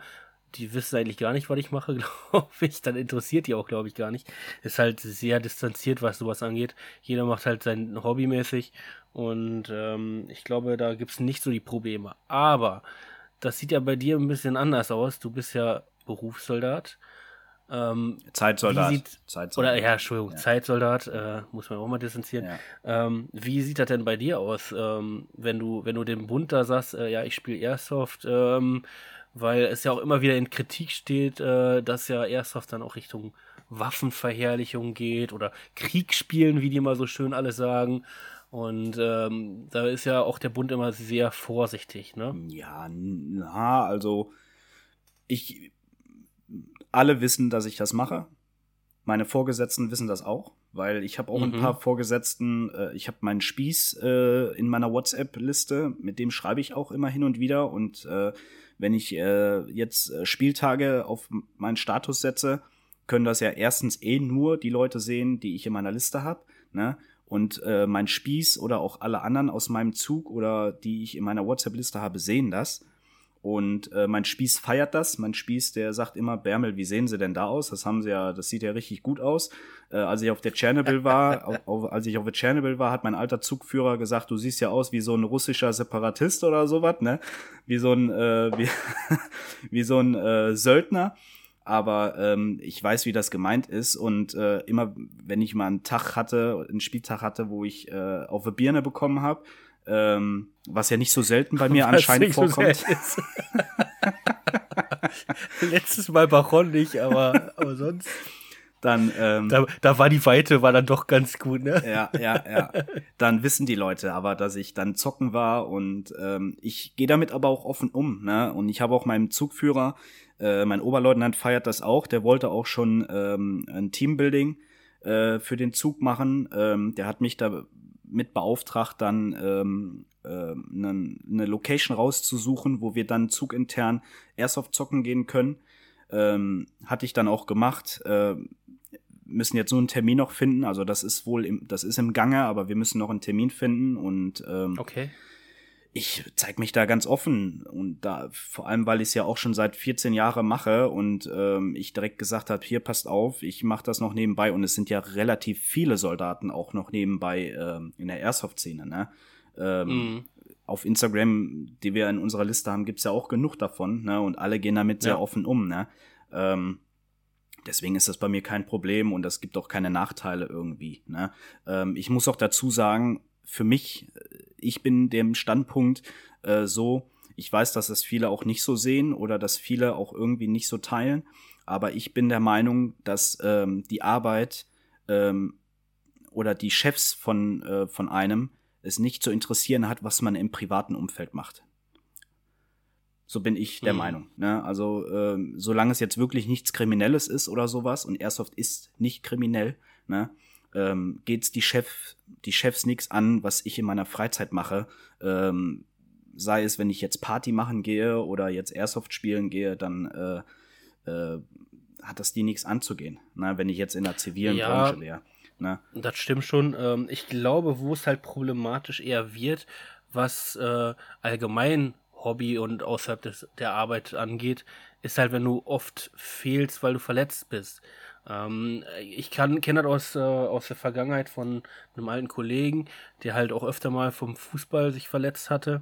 Die wissen eigentlich gar nicht, was ich mache, glaube ich. Dann interessiert die auch, glaube ich, gar nicht. Ist halt sehr distanziert, was sowas angeht. Jeder macht halt sein Hobby mäßig. Und ähm, ich glaube, da gibt es nicht so die Probleme. Aber das sieht ja bei dir ein bisschen anders aus. Du bist ja Berufssoldat. Ähm, Zeitsoldat. Sieht, Zeitsoldat. Oder ja, Entschuldigung, ja. Zeitsoldat, äh, muss man auch mal distanzieren. Ja. Ähm, wie sieht das denn bei dir aus, ähm, wenn du, wenn du dem Bund da sagst, äh, ja, ich spiele Airsoft, ähm, weil es ja auch immer wieder in Kritik steht, äh, dass ja Airsoft dann auch Richtung Waffenverherrlichung geht oder Kriegsspielen, wie die mal so schön alle sagen. Und ähm, da ist ja auch der Bund immer sehr vorsichtig, ne? Ja, na, also ich alle wissen, dass ich das mache. Meine Vorgesetzten wissen das auch, weil ich habe auch mhm. ein paar Vorgesetzten, äh, ich habe meinen Spieß äh, in meiner WhatsApp-Liste, mit dem schreibe ich auch immer hin und wieder. Und äh, wenn ich äh, jetzt äh, Spieltage auf meinen Status setze, können das ja erstens eh nur die Leute sehen, die ich in meiner Liste habe. Ne? Und äh, mein Spieß oder auch alle anderen aus meinem Zug oder die ich in meiner WhatsApp-Liste habe, sehen das. Und äh, mein Spieß feiert das. Mein Spieß, der sagt immer, Bärmel, wie sehen sie denn da aus? Das haben sie ja, das sieht ja richtig gut aus. Äh, als ich auf der Tschernobyl war, auf, auf, als ich auf der Tschernobyl war, hat mein alter Zugführer gesagt, du siehst ja aus wie so ein russischer Separatist oder sowas, ne? Wie so ein, äh, wie, wie so ein äh, Söldner aber ähm, ich weiß, wie das gemeint ist und äh, immer, wenn ich mal einen Tag hatte, einen Spieltag hatte, wo ich äh, auf eine Birne bekommen habe, ähm, was ja nicht so selten bei mir was anscheinend vorkommt. So Letztes Mal Baron nicht, aber, aber sonst. Dann, ähm, da, da war die Weite, war dann doch ganz gut, ne? Ja, ja, ja. Dann wissen die Leute aber, dass ich dann zocken war und ähm, ich gehe damit aber auch offen um, ne? Und ich habe auch meinem Zugführer, äh, mein Oberleutnant feiert das auch, der wollte auch schon ähm, ein Teambuilding äh, für den Zug machen. Ähm, der hat mich da mit beauftragt, dann ähm, äh, eine, eine Location rauszusuchen, wo wir dann zugintern Airsoft zocken gehen können. Ähm, hatte ich dann auch gemacht. Äh, müssen jetzt nur einen Termin noch finden. Also das ist wohl im, das ist im Gange, aber wir müssen noch einen Termin finden und ähm, okay. Ich zeige mich da ganz offen und da vor allem, weil ich es ja auch schon seit 14 Jahren mache und ähm, ich direkt gesagt habe, hier passt auf, ich mache das noch nebenbei und es sind ja relativ viele Soldaten auch noch nebenbei ähm, in der Airsoft-Szene. Ne? Ähm, mm. Auf Instagram, die wir in unserer Liste haben, gibt's ja auch genug davon ne? und alle gehen damit ja. sehr offen um. Ne? Ähm, Deswegen ist das bei mir kein Problem und es gibt auch keine Nachteile irgendwie. Ne? Ähm, ich muss auch dazu sagen, für mich, ich bin dem Standpunkt äh, so, ich weiß, dass es viele auch nicht so sehen oder dass viele auch irgendwie nicht so teilen, aber ich bin der Meinung, dass ähm, die Arbeit ähm, oder die Chefs von, äh, von einem es nicht zu interessieren hat, was man im privaten Umfeld macht. So bin ich der mhm. Meinung. Ne? Also ähm, solange es jetzt wirklich nichts Kriminelles ist oder sowas und Airsoft ist nicht kriminell, ne? Ähm, geht's die Chef, die Chefs nichts an, was ich in meiner Freizeit mache. Ähm, sei es, wenn ich jetzt Party machen gehe oder jetzt Airsoft spielen gehe, dann äh, äh, hat das die nichts anzugehen. Ne? Wenn ich jetzt in der zivilen ja, Branche wäre. Ne? Das stimmt schon. Ähm, ich glaube, wo es halt problematisch eher wird, was äh, allgemein Hobby und außerhalb des, der Arbeit angeht, ist halt, wenn du oft fehlst, weil du verletzt bist. Ähm, ich kenne das aus, äh, aus der Vergangenheit von einem alten Kollegen, der halt auch öfter mal vom Fußball sich verletzt hatte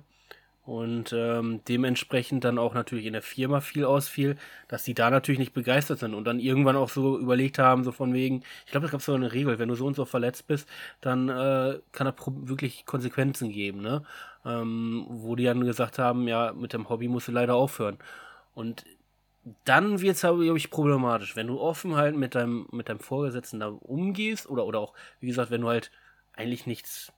und ähm, dementsprechend dann auch natürlich in der Firma viel ausfiel, dass die da natürlich nicht begeistert sind und dann irgendwann auch so überlegt haben, so von wegen, ich glaube, es gab so eine Regel, wenn du so und so verletzt bist, dann äh, kann das wirklich Konsequenzen geben, ne? Ähm, wo die dann gesagt haben, ja, mit dem Hobby musst du leider aufhören. Und dann wird es, glaube ich, problematisch, wenn du offen halt mit deinem, mit deinem Vorgesetzten da umgehst oder, oder auch, wie gesagt, wenn du halt eigentlich nichts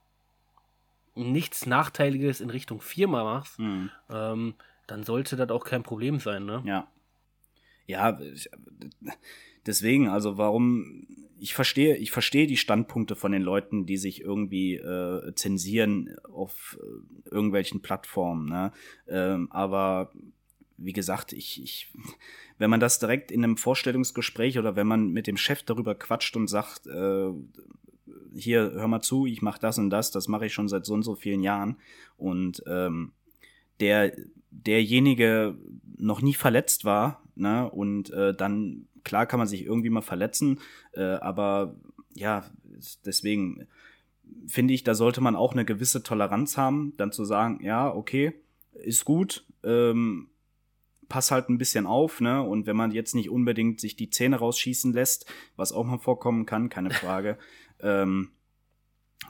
nichts Nachteiliges in Richtung Firma machst, mhm. ähm, dann sollte das auch kein Problem sein, ne? Ja. Ja, deswegen, also warum, ich verstehe, ich verstehe die Standpunkte von den Leuten, die sich irgendwie äh, zensieren auf äh, irgendwelchen Plattformen, ne? Ähm, aber wie gesagt, ich, ich, wenn man das direkt in einem Vorstellungsgespräch oder wenn man mit dem Chef darüber quatscht und sagt, äh, hier, hör mal zu, ich mache das und das, das mache ich schon seit so und so vielen Jahren. Und ähm, der, derjenige noch nie verletzt war, ne, und äh, dann, klar kann man sich irgendwie mal verletzen, äh, aber ja, deswegen finde ich, da sollte man auch eine gewisse Toleranz haben, dann zu sagen, ja, okay, ist gut, ähm, pass halt ein bisschen auf, ne? Und wenn man jetzt nicht unbedingt sich die Zähne rausschießen lässt, was auch mal vorkommen kann, keine Frage, ähm,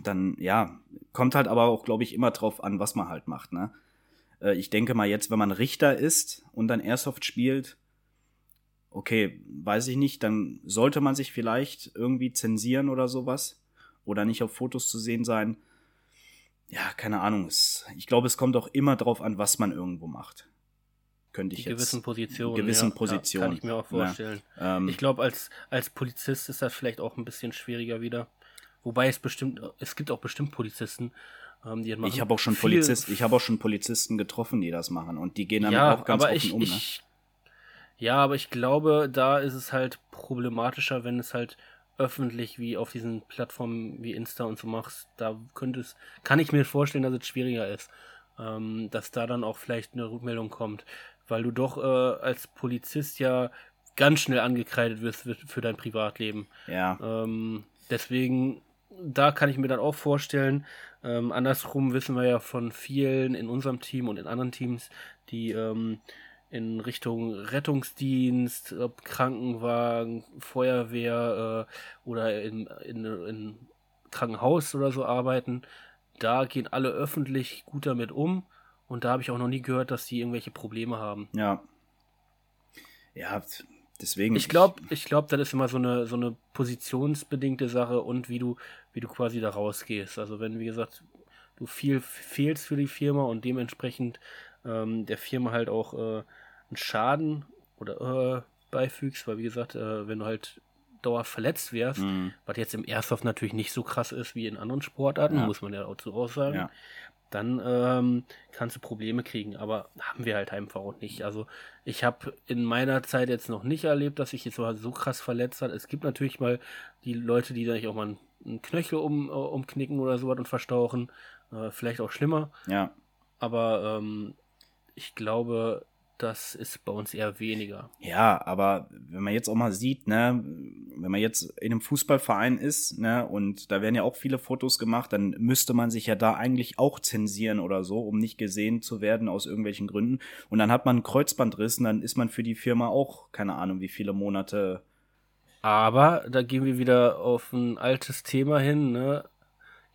dann ja, kommt halt aber auch, glaube ich, immer drauf an, was man halt macht. Ne? Äh, ich denke mal jetzt, wenn man Richter ist und dann Airsoft spielt, okay, weiß ich nicht, dann sollte man sich vielleicht irgendwie zensieren oder sowas oder nicht auf Fotos zu sehen sein. Ja, keine Ahnung. Ich glaube, es kommt auch immer drauf an, was man irgendwo macht. Könnte ich Die jetzt. Gewissen Positionen. Gewissen ja, Positionen. kann ich mir auch vorstellen. Ja, ähm, ich glaube, als, als Polizist ist das vielleicht auch ein bisschen schwieriger wieder. Wobei es bestimmt, es gibt auch bestimmt Polizisten, ähm, die das machen. Ich habe auch schon Polizisten, ich habe auch schon Polizisten getroffen, die das machen und die gehen damit ja, auch ganz offen ich, um. Ne? Ich, ja, aber ich glaube, da ist es halt problematischer, wenn es halt öffentlich wie auf diesen Plattformen wie Insta und so machst. Da könnte es, kann ich mir vorstellen, dass es schwieriger ist. ähm, dass da dann auch vielleicht eine Rückmeldung kommt, weil du doch äh, als Polizist ja ganz schnell angekreidet wirst für dein Privatleben. Ja. Ähm, deswegen, da kann ich mir dann auch vorstellen, ähm, andersrum wissen wir ja von vielen in unserem Team und in anderen Teams, die ähm, in Richtung Rettungsdienst, Krankenwagen, Feuerwehr äh, oder in, in, in Krankenhaus oder so arbeiten, da gehen alle öffentlich gut damit um. Und da habe ich auch noch nie gehört, dass die irgendwelche Probleme haben. Ja. Ja, deswegen. Ich glaube, ich glaube, das ist immer so eine, so eine positionsbedingte Sache und wie du, wie du quasi da rausgehst. Also wenn, wie gesagt, du viel fehlst für die Firma und dementsprechend ähm, der Firma halt auch äh, einen Schaden oder äh, beifügst, weil wie gesagt, äh, wenn du halt dauerhaft verletzt wärst, mhm. was jetzt im Airsoft natürlich nicht so krass ist wie in anderen Sportarten, ja. muss man ja auch so auch sagen, ja. Dann ähm, kannst du Probleme kriegen, aber haben wir halt einfach auch nicht. Also ich habe in meiner Zeit jetzt noch nicht erlebt, dass sich jetzt so, so krass verletzt hat. Es gibt natürlich mal die Leute, die dann auch mal einen Knöchel um, äh, umknicken oder sowas und verstauchen, äh, vielleicht auch schlimmer. Ja. Aber ähm, ich glaube, das ist bei uns eher weniger. Ja, aber wenn man jetzt auch mal sieht, ne, wenn man jetzt in einem Fußballverein ist, ne, und da werden ja auch viele Fotos gemacht, dann müsste man sich ja da eigentlich auch zensieren oder so, um nicht gesehen zu werden aus irgendwelchen Gründen. Und dann hat man einen Kreuzbandriss und dann ist man für die Firma auch, keine Ahnung, wie viele Monate. Aber da gehen wir wieder auf ein altes Thema hin, ne?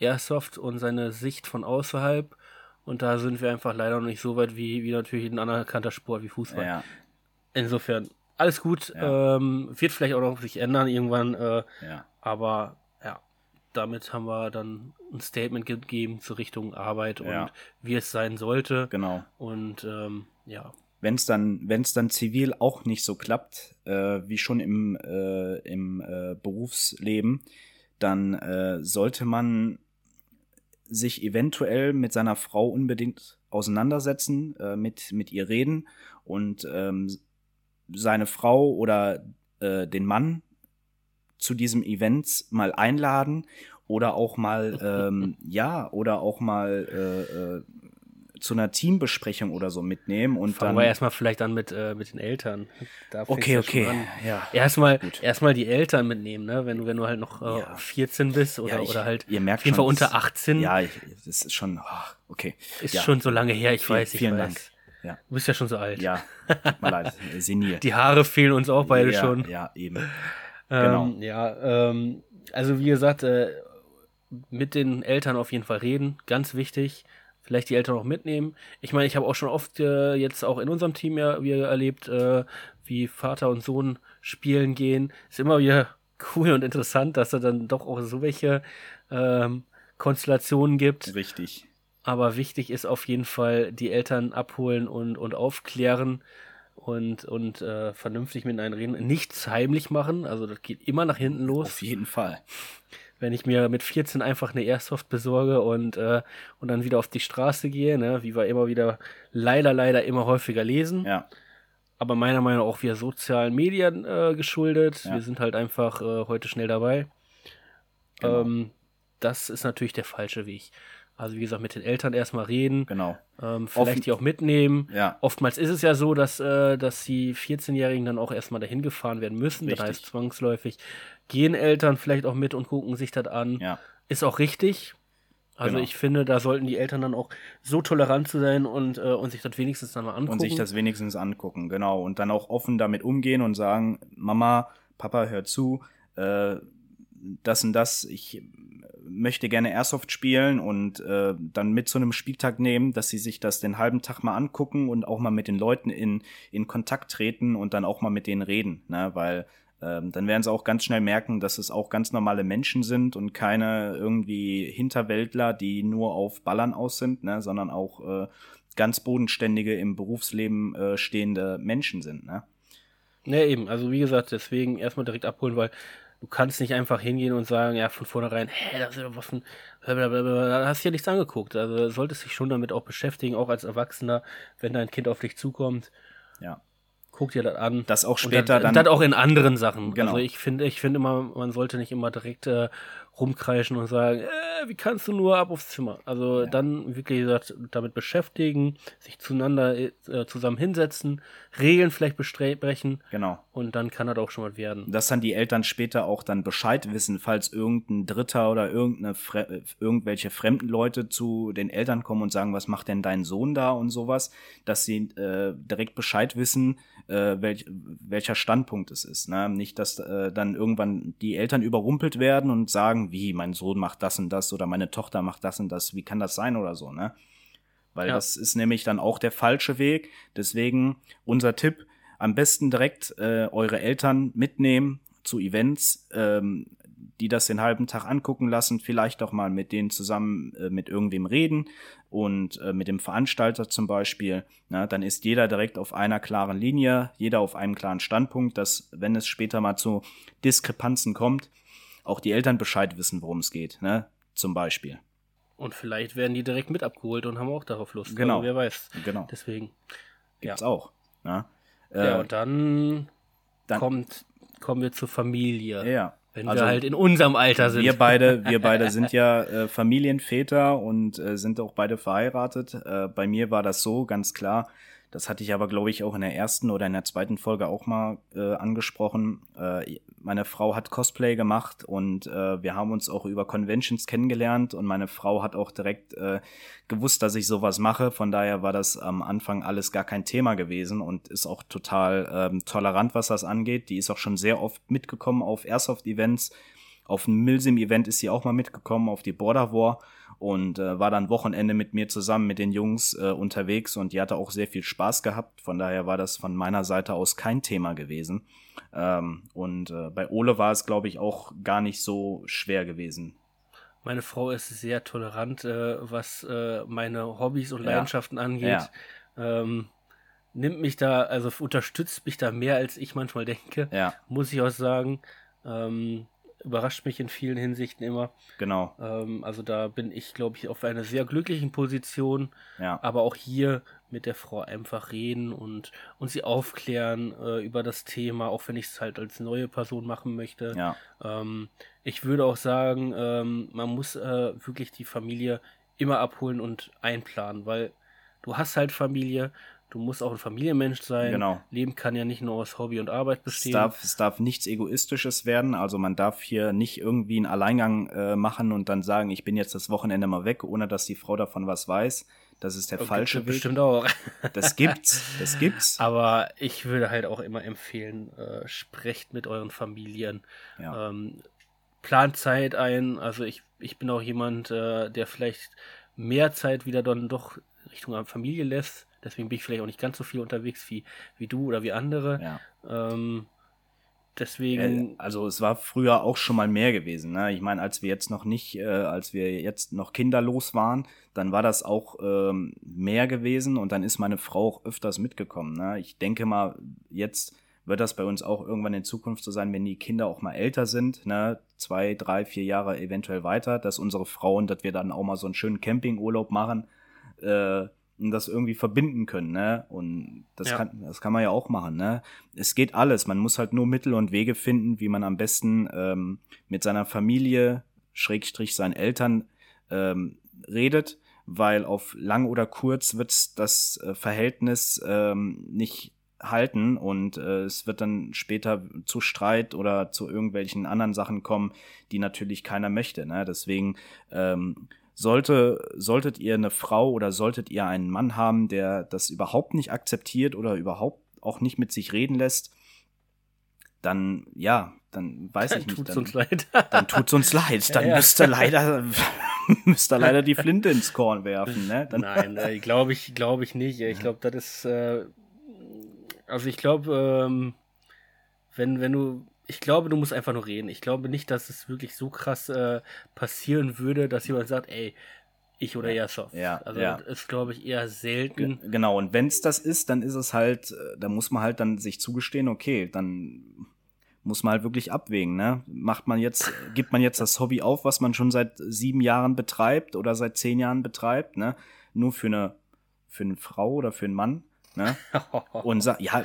Airsoft und seine Sicht von außerhalb und da sind wir einfach leider noch nicht so weit wie, wie natürlich ein anerkannter Sport wie Fußball. Ja. Insofern, alles gut. Ja. Ähm, wird vielleicht auch noch sich ändern irgendwann. Äh, ja. Aber ja, damit haben wir dann ein Statement gegeben zur Richtung Arbeit und wie es sein sollte. Genau. Und ähm, ja. Wenn es dann, wenn's dann zivil auch nicht so klappt, äh, wie schon im, äh, im äh, Berufsleben, dann äh, sollte man sich eventuell mit seiner Frau unbedingt auseinandersetzen, äh, mit, mit ihr reden und ähm, seine Frau oder äh, den Mann zu diesem Event mal einladen oder auch mal, ähm, ja, oder auch mal äh, äh, zu einer Teambesprechung oder so mitnehmen und Fangen dann. wir erstmal vielleicht an mit, äh, mit den Eltern. Okay, okay. Ja. Erstmal, erstmal die Eltern mitnehmen, ne? Wenn du, wenn du halt noch äh, ja. 14 bist oder, ja, ich, oder halt ihr merkt auf jeden Fall unter 18. Ja, ich, das ist schon, oh, okay. Ist schon so lange her, ich Viel, weiß, ich vielen weiß. Dank. Ja. Du bist ja schon so alt. Ja, tut mir leid, senil. Die Haare fehlen uns auch beide ja, schon. Ja, eben. Ähm, genau. Ja, ähm, also wie gesagt, äh, mit den Eltern auf jeden Fall reden, ganz wichtig vielleicht die Eltern auch mitnehmen. Ich meine, ich habe auch schon oft äh, jetzt auch in unserem Team ja wieder erlebt, äh, wie Vater und Sohn spielen gehen. Ist immer wieder cool und interessant, dass da dann doch auch so welche ähm, Konstellationen gibt. Richtig. Aber wichtig ist auf jeden Fall, die Eltern abholen und, und aufklären und, und äh, vernünftig miteinander reden. Nichts heimlich machen, also das geht immer nach hinten los. Auf jeden Fall wenn ich mir mit 14 einfach eine Airsoft besorge und, äh, und dann wieder auf die Straße gehe, ne, wie wir immer wieder leider, leider immer häufiger lesen. Ja. Aber meiner Meinung nach auch via sozialen Medien äh, geschuldet. Ja. Wir sind halt einfach äh, heute schnell dabei. Genau. Ähm, das ist natürlich der falsche Weg. Also wie gesagt, mit den Eltern erstmal reden. Genau. Ähm, vielleicht Offen die auch mitnehmen. Ja. Oftmals ist es ja so, dass, äh, dass die 14-Jährigen dann auch erstmal dahin gefahren werden müssen. Richtig. Das heißt zwangsläufig gehen Eltern vielleicht auch mit und gucken sich das an. Ja. Ist auch richtig. Also Genau. ich finde, da sollten die Eltern dann auch so tolerant zu sein und, äh, und sich das wenigstens dann mal angucken. Und sich das wenigstens angucken, genau. Und dann auch offen damit umgehen und sagen, Mama, Papa, hör zu, äh, das und das, ich möchte gerne Airsoft spielen und äh, dann mit zu einem Spieltag nehmen, dass sie sich das den halben Tag mal angucken und auch mal mit den Leuten in, in Kontakt treten und dann auch mal mit denen reden, ne? weil ähm, dann werden sie auch ganz schnell merken, dass es auch ganz normale Menschen sind und keine irgendwie Hinterwäldler, die nur auf Ballern aus sind, ne? sondern auch äh, ganz bodenständige im Berufsleben äh, stehende Menschen sind. Ne? Ja, eben. Also wie gesagt, deswegen erstmal direkt abholen, weil du kannst nicht einfach hingehen und sagen, ja, von vornherein, hä, das ist ja Waffen, blablabla, da hast du ja nichts angeguckt. Also solltest dich schon damit auch beschäftigen, auch als Erwachsener, wenn dein Kind auf dich zukommt. Ja. Guck dir das an. Das auch Und später das, dann. das auch in anderen Sachen. Genau. Also ich finde, ich finde immer, man sollte nicht immer direkt äh, rumkreischen und sagen, äh, wie kannst du nur ab aufs Zimmer? Also ja. dann wirklich gesagt, damit beschäftigen, sich zueinander äh, zusammen hinsetzen, Regeln vielleicht besprechen. Genau. Und dann kann das auch schon mal werden. Dass dann die Eltern später auch dann Bescheid wissen, falls irgendein Dritter oder irgendeine Fre irgendwelche fremden Leute zu den Eltern kommen und sagen, was macht denn dein Sohn da und sowas, dass sie äh, direkt Bescheid wissen, äh, welch, welcher Standpunkt es ist. Ne? Nicht, dass äh, dann irgendwann die Eltern überrumpelt werden und sagen, wie, mein Sohn macht das und das oder meine Tochter macht das und das, wie kann das sein oder so, ne? Weil ja. das ist nämlich dann auch der falsche Weg. Deswegen unser Tipp, am besten direkt äh, eure Eltern mitnehmen zu Events, ähm, die das den halben Tag angucken lassen, vielleicht auch mal mit denen zusammen äh, mit irgendwem reden und äh, mit dem Veranstalter zum Beispiel. Na, dann ist jeder direkt auf einer klaren Linie, jeder auf einem klaren Standpunkt, dass wenn es später mal zu Diskrepanzen kommt, auch die Eltern Bescheid wissen, worum es geht, ne? Zum Beispiel. Und vielleicht werden die direkt mit abgeholt und haben auch darauf Lust. Genau. Also, wer weiß. Genau. Deswegen. Gibt's ja. auch. Ne? Ja, äh, und dann, dann kommt, kommen wir zur Familie. Ja. Wenn also, wir halt in unserem Alter sind. Wir beide, wir beide sind ja äh, Familienväter und äh, sind auch beide verheiratet. Äh, bei mir war das so, ganz klar. Das hatte ich aber, glaube ich, auch in der ersten oder in der zweiten Folge auch mal äh, angesprochen. Äh, meine Frau hat Cosplay gemacht und äh, wir haben uns auch über Conventions kennengelernt und meine Frau hat auch direkt äh, gewusst, dass ich sowas mache. Von daher war das am Anfang alles gar kein Thema gewesen und ist auch total ähm, tolerant, was das angeht. Die ist auch schon sehr oft mitgekommen auf Airsoft-Events. Auf ein Milsim-Event ist sie auch mal mitgekommen, auf die Border War und äh, war dann Wochenende mit mir zusammen mit den Jungs äh, unterwegs und die hatte auch sehr viel Spaß gehabt. Von daher war das von meiner Seite aus kein Thema gewesen. Ähm, und äh, bei Ole war es, glaube ich, auch gar nicht so schwer gewesen. Meine Frau ist sehr tolerant, äh, was äh, meine Hobbys und Leidenschaften ja. angeht. Ja. Ähm, nimmt mich da, also unterstützt mich da mehr, als ich manchmal denke. Ja. Muss ich auch sagen. Ähm, überrascht mich in vielen Hinsichten immer. Genau. Ähm, also da bin ich, glaube ich, auf einer sehr glücklichen Position. Ja. Aber auch hier mit der Frau einfach reden und, und sie aufklären äh, über das Thema, auch wenn ich es halt als neue Person machen möchte. Ja. Ähm, ich würde auch sagen, ähm, man muss äh, wirklich die Familie immer abholen und einplanen, weil du hast halt Familie, du musst auch ein Familienmensch sein. Genau. Leben kann ja nicht nur aus Hobby und Arbeit bestehen. Es darf, es darf nichts Egoistisches werden. Also man darf hier nicht irgendwie einen Alleingang äh, machen und dann sagen, ich bin jetzt das Wochenende mal weg, ohne dass die Frau davon was weiß. Das ist der okay, falsche Weg. Bestimmt auch. Das gibt's, das gibt's. Aber ich würde halt auch immer empfehlen, äh, sprecht mit euren Familien. Ja. Ähm, plant Zeit ein. Also ich, ich bin auch jemand, äh, der vielleicht mehr Zeit wieder dann doch Richtung Familie lässt. Deswegen bin ich vielleicht auch nicht ganz so viel unterwegs wie, wie du oder wie andere. Ja. Ähm, deswegen. Also es war früher auch schon mal mehr gewesen. Ne? Ich meine, als wir jetzt noch nicht, äh, als wir jetzt noch kinderlos waren, dann war das auch ähm, mehr gewesen und dann ist meine Frau auch öfters mitgekommen. Ne? Ich denke mal, jetzt wird das bei uns auch irgendwann in Zukunft so sein, wenn die Kinder auch mal älter sind, ne, zwei, drei, vier Jahre eventuell weiter, dass unsere Frauen, dass wir dann auch mal so einen schönen Campingurlaub machen, äh, das irgendwie verbinden können, ne? Und das ja. kann, das kann man ja auch machen, ne? Es geht alles. Man muss halt nur Mittel und Wege finden, wie man am besten ähm, mit seiner Familie, Schrägstrich seinen Eltern ähm, redet, weil auf lang oder kurz wird das äh, Verhältnis ähm, nicht halten und äh, es wird dann später zu Streit oder zu irgendwelchen anderen Sachen kommen, die natürlich keiner möchte. Ne? Deswegen ähm, sollte, solltet ihr eine Frau oder solltet ihr einen Mann haben, der das überhaupt nicht akzeptiert oder überhaupt auch nicht mit sich reden lässt, dann ja, dann weiß dann ich nicht. Tut's dann, uns leid. dann tut's uns leid. Dann ja, ja. müsst ihr leider, müsst ihr leider die Flinte ins Korn werfen. Ne? Dann Nein, äh, glaube ich, glaube ich nicht. Ich glaube, das ist, äh, also ich glaube, ähm, wenn, wenn du ich glaube, du musst einfach nur reden. Ich glaube nicht, dass es wirklich so krass äh, passieren würde, dass jemand sagt, ey, ich oder Yassoff. Ja, also ja. das ist, glaube ich, eher selten. G genau, und wenn es das ist, dann ist es halt, äh, da muss man halt dann sich zugestehen, okay, dann muss man halt wirklich abwägen, ne? Macht man jetzt, gibt man jetzt das Hobby auf, was man schon seit sieben Jahren betreibt oder seit zehn Jahren betreibt, ne? Nur für eine, für eine Frau oder für einen Mann, Ne? Und ja,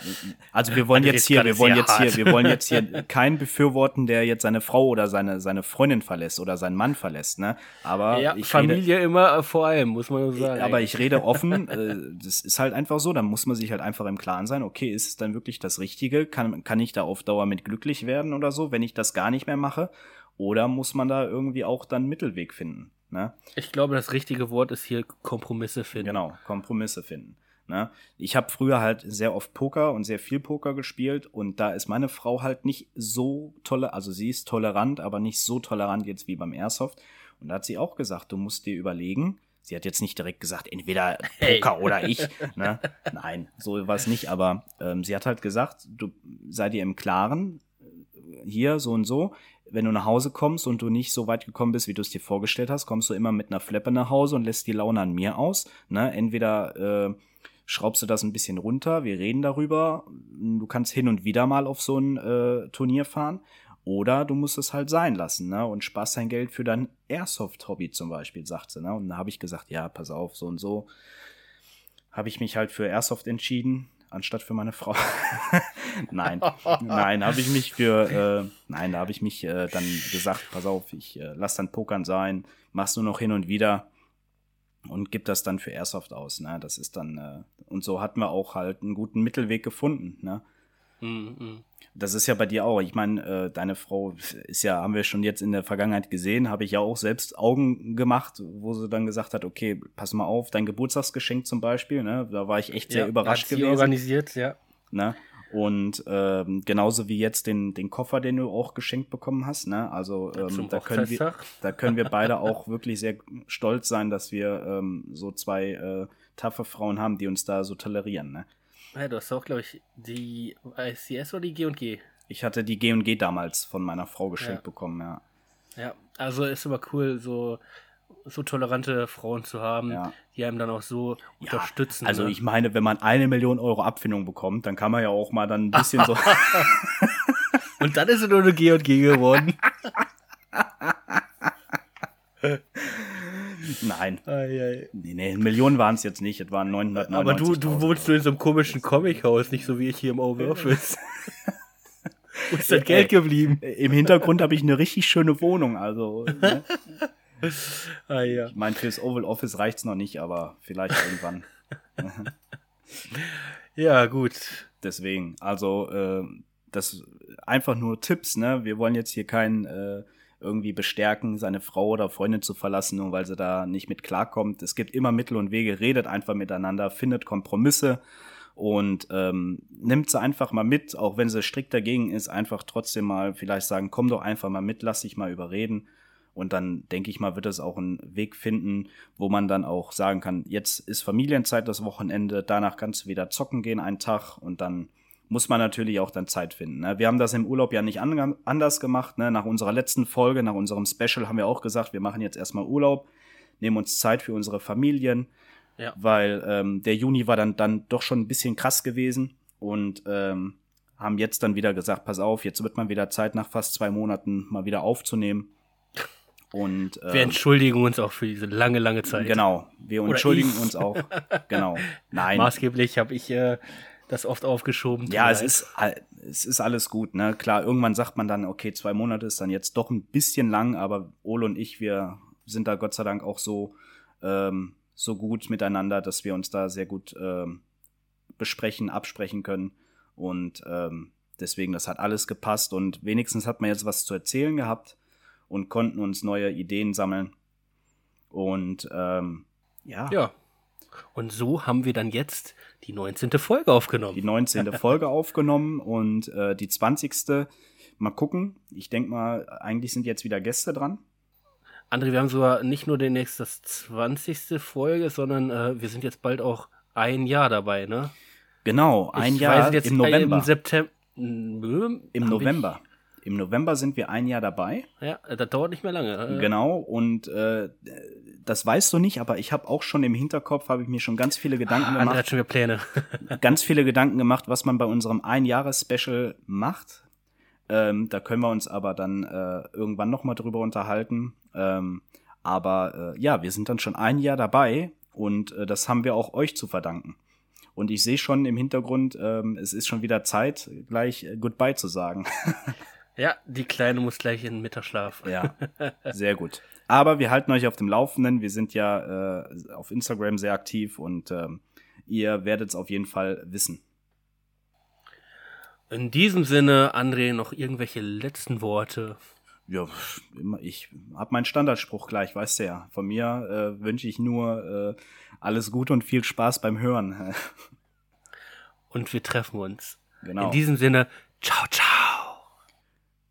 also wir wollen jetzt hier, wir wollen jetzt hier, wir wollen jetzt hier keinen befürworten, der jetzt seine Frau oder seine, seine Freundin verlässt oder seinen Mann verlässt, ne? Aber ja, Familie rede, immer vor allem, muss man so sagen. Aber ich rede offen, äh, das ist halt einfach so, da muss man sich halt einfach im Klaren sein, okay, ist es dann wirklich das Richtige? Kann, kann ich da auf Dauer mit glücklich werden oder so, wenn ich das gar nicht mehr mache? Oder muss man da irgendwie auch dann Mittelweg finden? Ne? Ich glaube, das richtige Wort ist hier Kompromisse finden. Genau, Kompromisse finden. Ne? Ich habe früher halt sehr oft Poker und sehr viel Poker gespielt und da ist meine Frau halt nicht so tolle, also sie ist tolerant, aber nicht so tolerant jetzt wie beim Airsoft. Und da hat sie auch gesagt, du musst dir überlegen, sie hat jetzt nicht direkt gesagt, entweder Poker hey. oder ich. Ne? Nein, so war es nicht, aber ähm, sie hat halt gesagt, du sei dir im Klaren, hier so und so, wenn du nach Hause kommst und du nicht so weit gekommen bist, wie du es dir vorgestellt hast, kommst du immer mit einer Fleppe nach Hause und lässt die Laune an mir aus. Ne? Entweder äh, schraubst du das ein bisschen runter, wir reden darüber. Du kannst hin und wieder mal auf so ein äh, Turnier fahren. Oder du musst es halt sein lassen, ne? Und sparst dein Geld für dein Airsoft-Hobby zum Beispiel, sagt sie, ne? Und da habe ich gesagt, ja, pass auf, so und so. Habe ich mich halt für Airsoft entschieden, anstatt für meine Frau. nein, nein, habe ich mich für, äh, nein, da habe ich mich äh, dann gesagt, pass auf, ich äh, lass dann Pokern sein, machst nur noch hin und wieder und gibt das dann für Airsoft aus. Ne? Das ist dann, äh, und so hatten wir auch halt einen guten Mittelweg gefunden. Ne? Mhm. Das ist ja bei dir auch. Ich meine, äh, deine Frau ist ja, haben wir schon jetzt in der Vergangenheit gesehen, habe ich ja auch selbst Augen gemacht, wo sie dann gesagt hat, okay, pass mal auf, dein Geburtstagsgeschenk zum Beispiel, ne? Da war ich echt sehr ja, überrascht gewesen. organisiert, ja. Ne? Und ähm, genauso wie jetzt den, den Koffer, den du auch geschenkt bekommen hast. Ne? Also ähm, da, können wir, da können wir beide auch wirklich sehr stolz sein, dass wir ähm, so zwei äh, taffe Frauen haben, die uns da so tolerieren. Ne? Ja, du hast auch, glaube ich, die ICS oder die G&G? Ich hatte die G&G damals von meiner Frau geschenkt ja. bekommen, ja. Ja, also ist immer cool, so so tolerante Frauen zu haben, ja. die einem dann auch so ja, unterstützen. Also ne? ich meine, wenn man eine Million Euro Abfindung bekommt, dann kann man ja auch mal dann ein bisschen so. Und dann ist es nur eine G und G geworden. Nein. Ei, ei. Nee, nee, Millionen waren es jetzt nicht, es waren 900 Aber du, du wohnst nur in so einem komischen Comichaus, nicht so wie ich hier im Overoffice. Wo ist das Geld geblieben? Im Hintergrund habe ich eine richtig schöne Wohnung, also. Ne? ah, ja. Ich meine, fürs Oval Office reicht es noch nicht, aber vielleicht irgendwann. ja, gut. Deswegen, also äh, das einfach nur Tipps, ne? Wir wollen jetzt hier keinen äh, irgendwie bestärken, seine Frau oder Freundin zu verlassen, nur weil sie da nicht mit klarkommt. Es gibt immer Mittel und Wege, redet einfach miteinander, findet Kompromisse und ähm, nimmt sie einfach mal mit, auch wenn sie strikt dagegen ist, einfach trotzdem mal vielleicht sagen, komm doch einfach mal mit, lass dich mal überreden und dann denke ich mal, wird es auch einen Weg finden, wo man dann auch sagen kann, jetzt ist Familienzeit das Wochenende, danach kannst du wieder zocken gehen einen Tag und dann muss man natürlich auch dann Zeit finden. Ne? Wir haben das im Urlaub ja nicht an anders gemacht. Ne? Nach unserer letzten Folge, nach unserem Special haben wir auch gesagt, wir machen jetzt erstmal Urlaub, nehmen uns Zeit für unsere Familien, ja. weil ähm, der Juni war dann, dann doch schon ein bisschen krass gewesen und ähm, haben jetzt dann wieder gesagt, pass auf, jetzt wird man wieder Zeit nach fast zwei Monaten mal wieder aufzunehmen. Und, ähm, wir entschuldigen uns auch für diese lange, lange Zeit. Genau, wir entschuldigen uns auch. Genau. Nein. Maßgeblich habe ich äh, das oft aufgeschoben. Ja, es ist, es ist alles gut. Ne? Klar, irgendwann sagt man dann, okay, zwei Monate ist dann jetzt doch ein bisschen lang, aber Ole und ich, wir sind da Gott sei Dank auch so, ähm, so gut miteinander, dass wir uns da sehr gut ähm, besprechen, absprechen können. Und ähm, deswegen, das hat alles gepasst und wenigstens hat man jetzt was zu erzählen gehabt und konnten uns neue Ideen sammeln. Und ähm, ja. Ja. Und so haben wir dann jetzt die 19. Folge aufgenommen. Die 19. Folge aufgenommen und äh, die 20. Mal gucken. Ich denke mal, eigentlich sind jetzt wieder Gäste dran. André, wir haben sogar nicht nur demnächst das 20. Folge, sondern äh, wir sind jetzt bald auch ein Jahr dabei, ne? Genau, ein ich Jahr jetzt im November. Im September. Im November. Im November sind wir ein Jahr dabei. Ja, das dauert nicht mehr lange. Genau, und äh, das weißt du nicht, aber ich habe auch schon im Hinterkopf, habe ich mir schon ganz viele Gedanken ah, gemacht. hat schon wieder Pläne. ganz viele Gedanken gemacht, was man bei unserem Ein-Jahres-Special macht. Ähm, da können wir uns aber dann äh, irgendwann nochmal drüber unterhalten. Ähm, aber äh, ja, wir sind dann schon ein Jahr dabei und äh, das haben wir auch euch zu verdanken. Und ich sehe schon im Hintergrund, ähm, es ist schon wieder Zeit, gleich Goodbye zu sagen. Ja, die Kleine muss gleich in den Mittagsschlaf. Ja, sehr gut. Aber wir halten euch auf dem Laufenden. Wir sind ja äh, auf Instagram sehr aktiv und ähm, ihr werdet es auf jeden Fall wissen. In diesem Sinne, André, noch irgendwelche letzten Worte. Ja, ich habe meinen Standardspruch gleich, weißt du ja. Von mir äh, wünsche ich nur äh, alles Gute und viel Spaß beim Hören. und wir treffen uns. Genau. In diesem Sinne, ciao, ciao.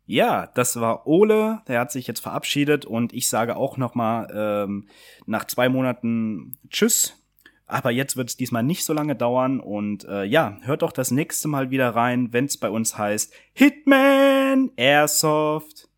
Ja, das war Ole, der hat sich jetzt verabschiedet und ich sage auch noch mal ähm, nach zwei Monaten Tschüss. Aber jetzt wird es diesmal nicht so lange dauern und äh, ja, hört doch das nächste Mal wieder rein, wenn es bei uns heißt Hitman Airsoft.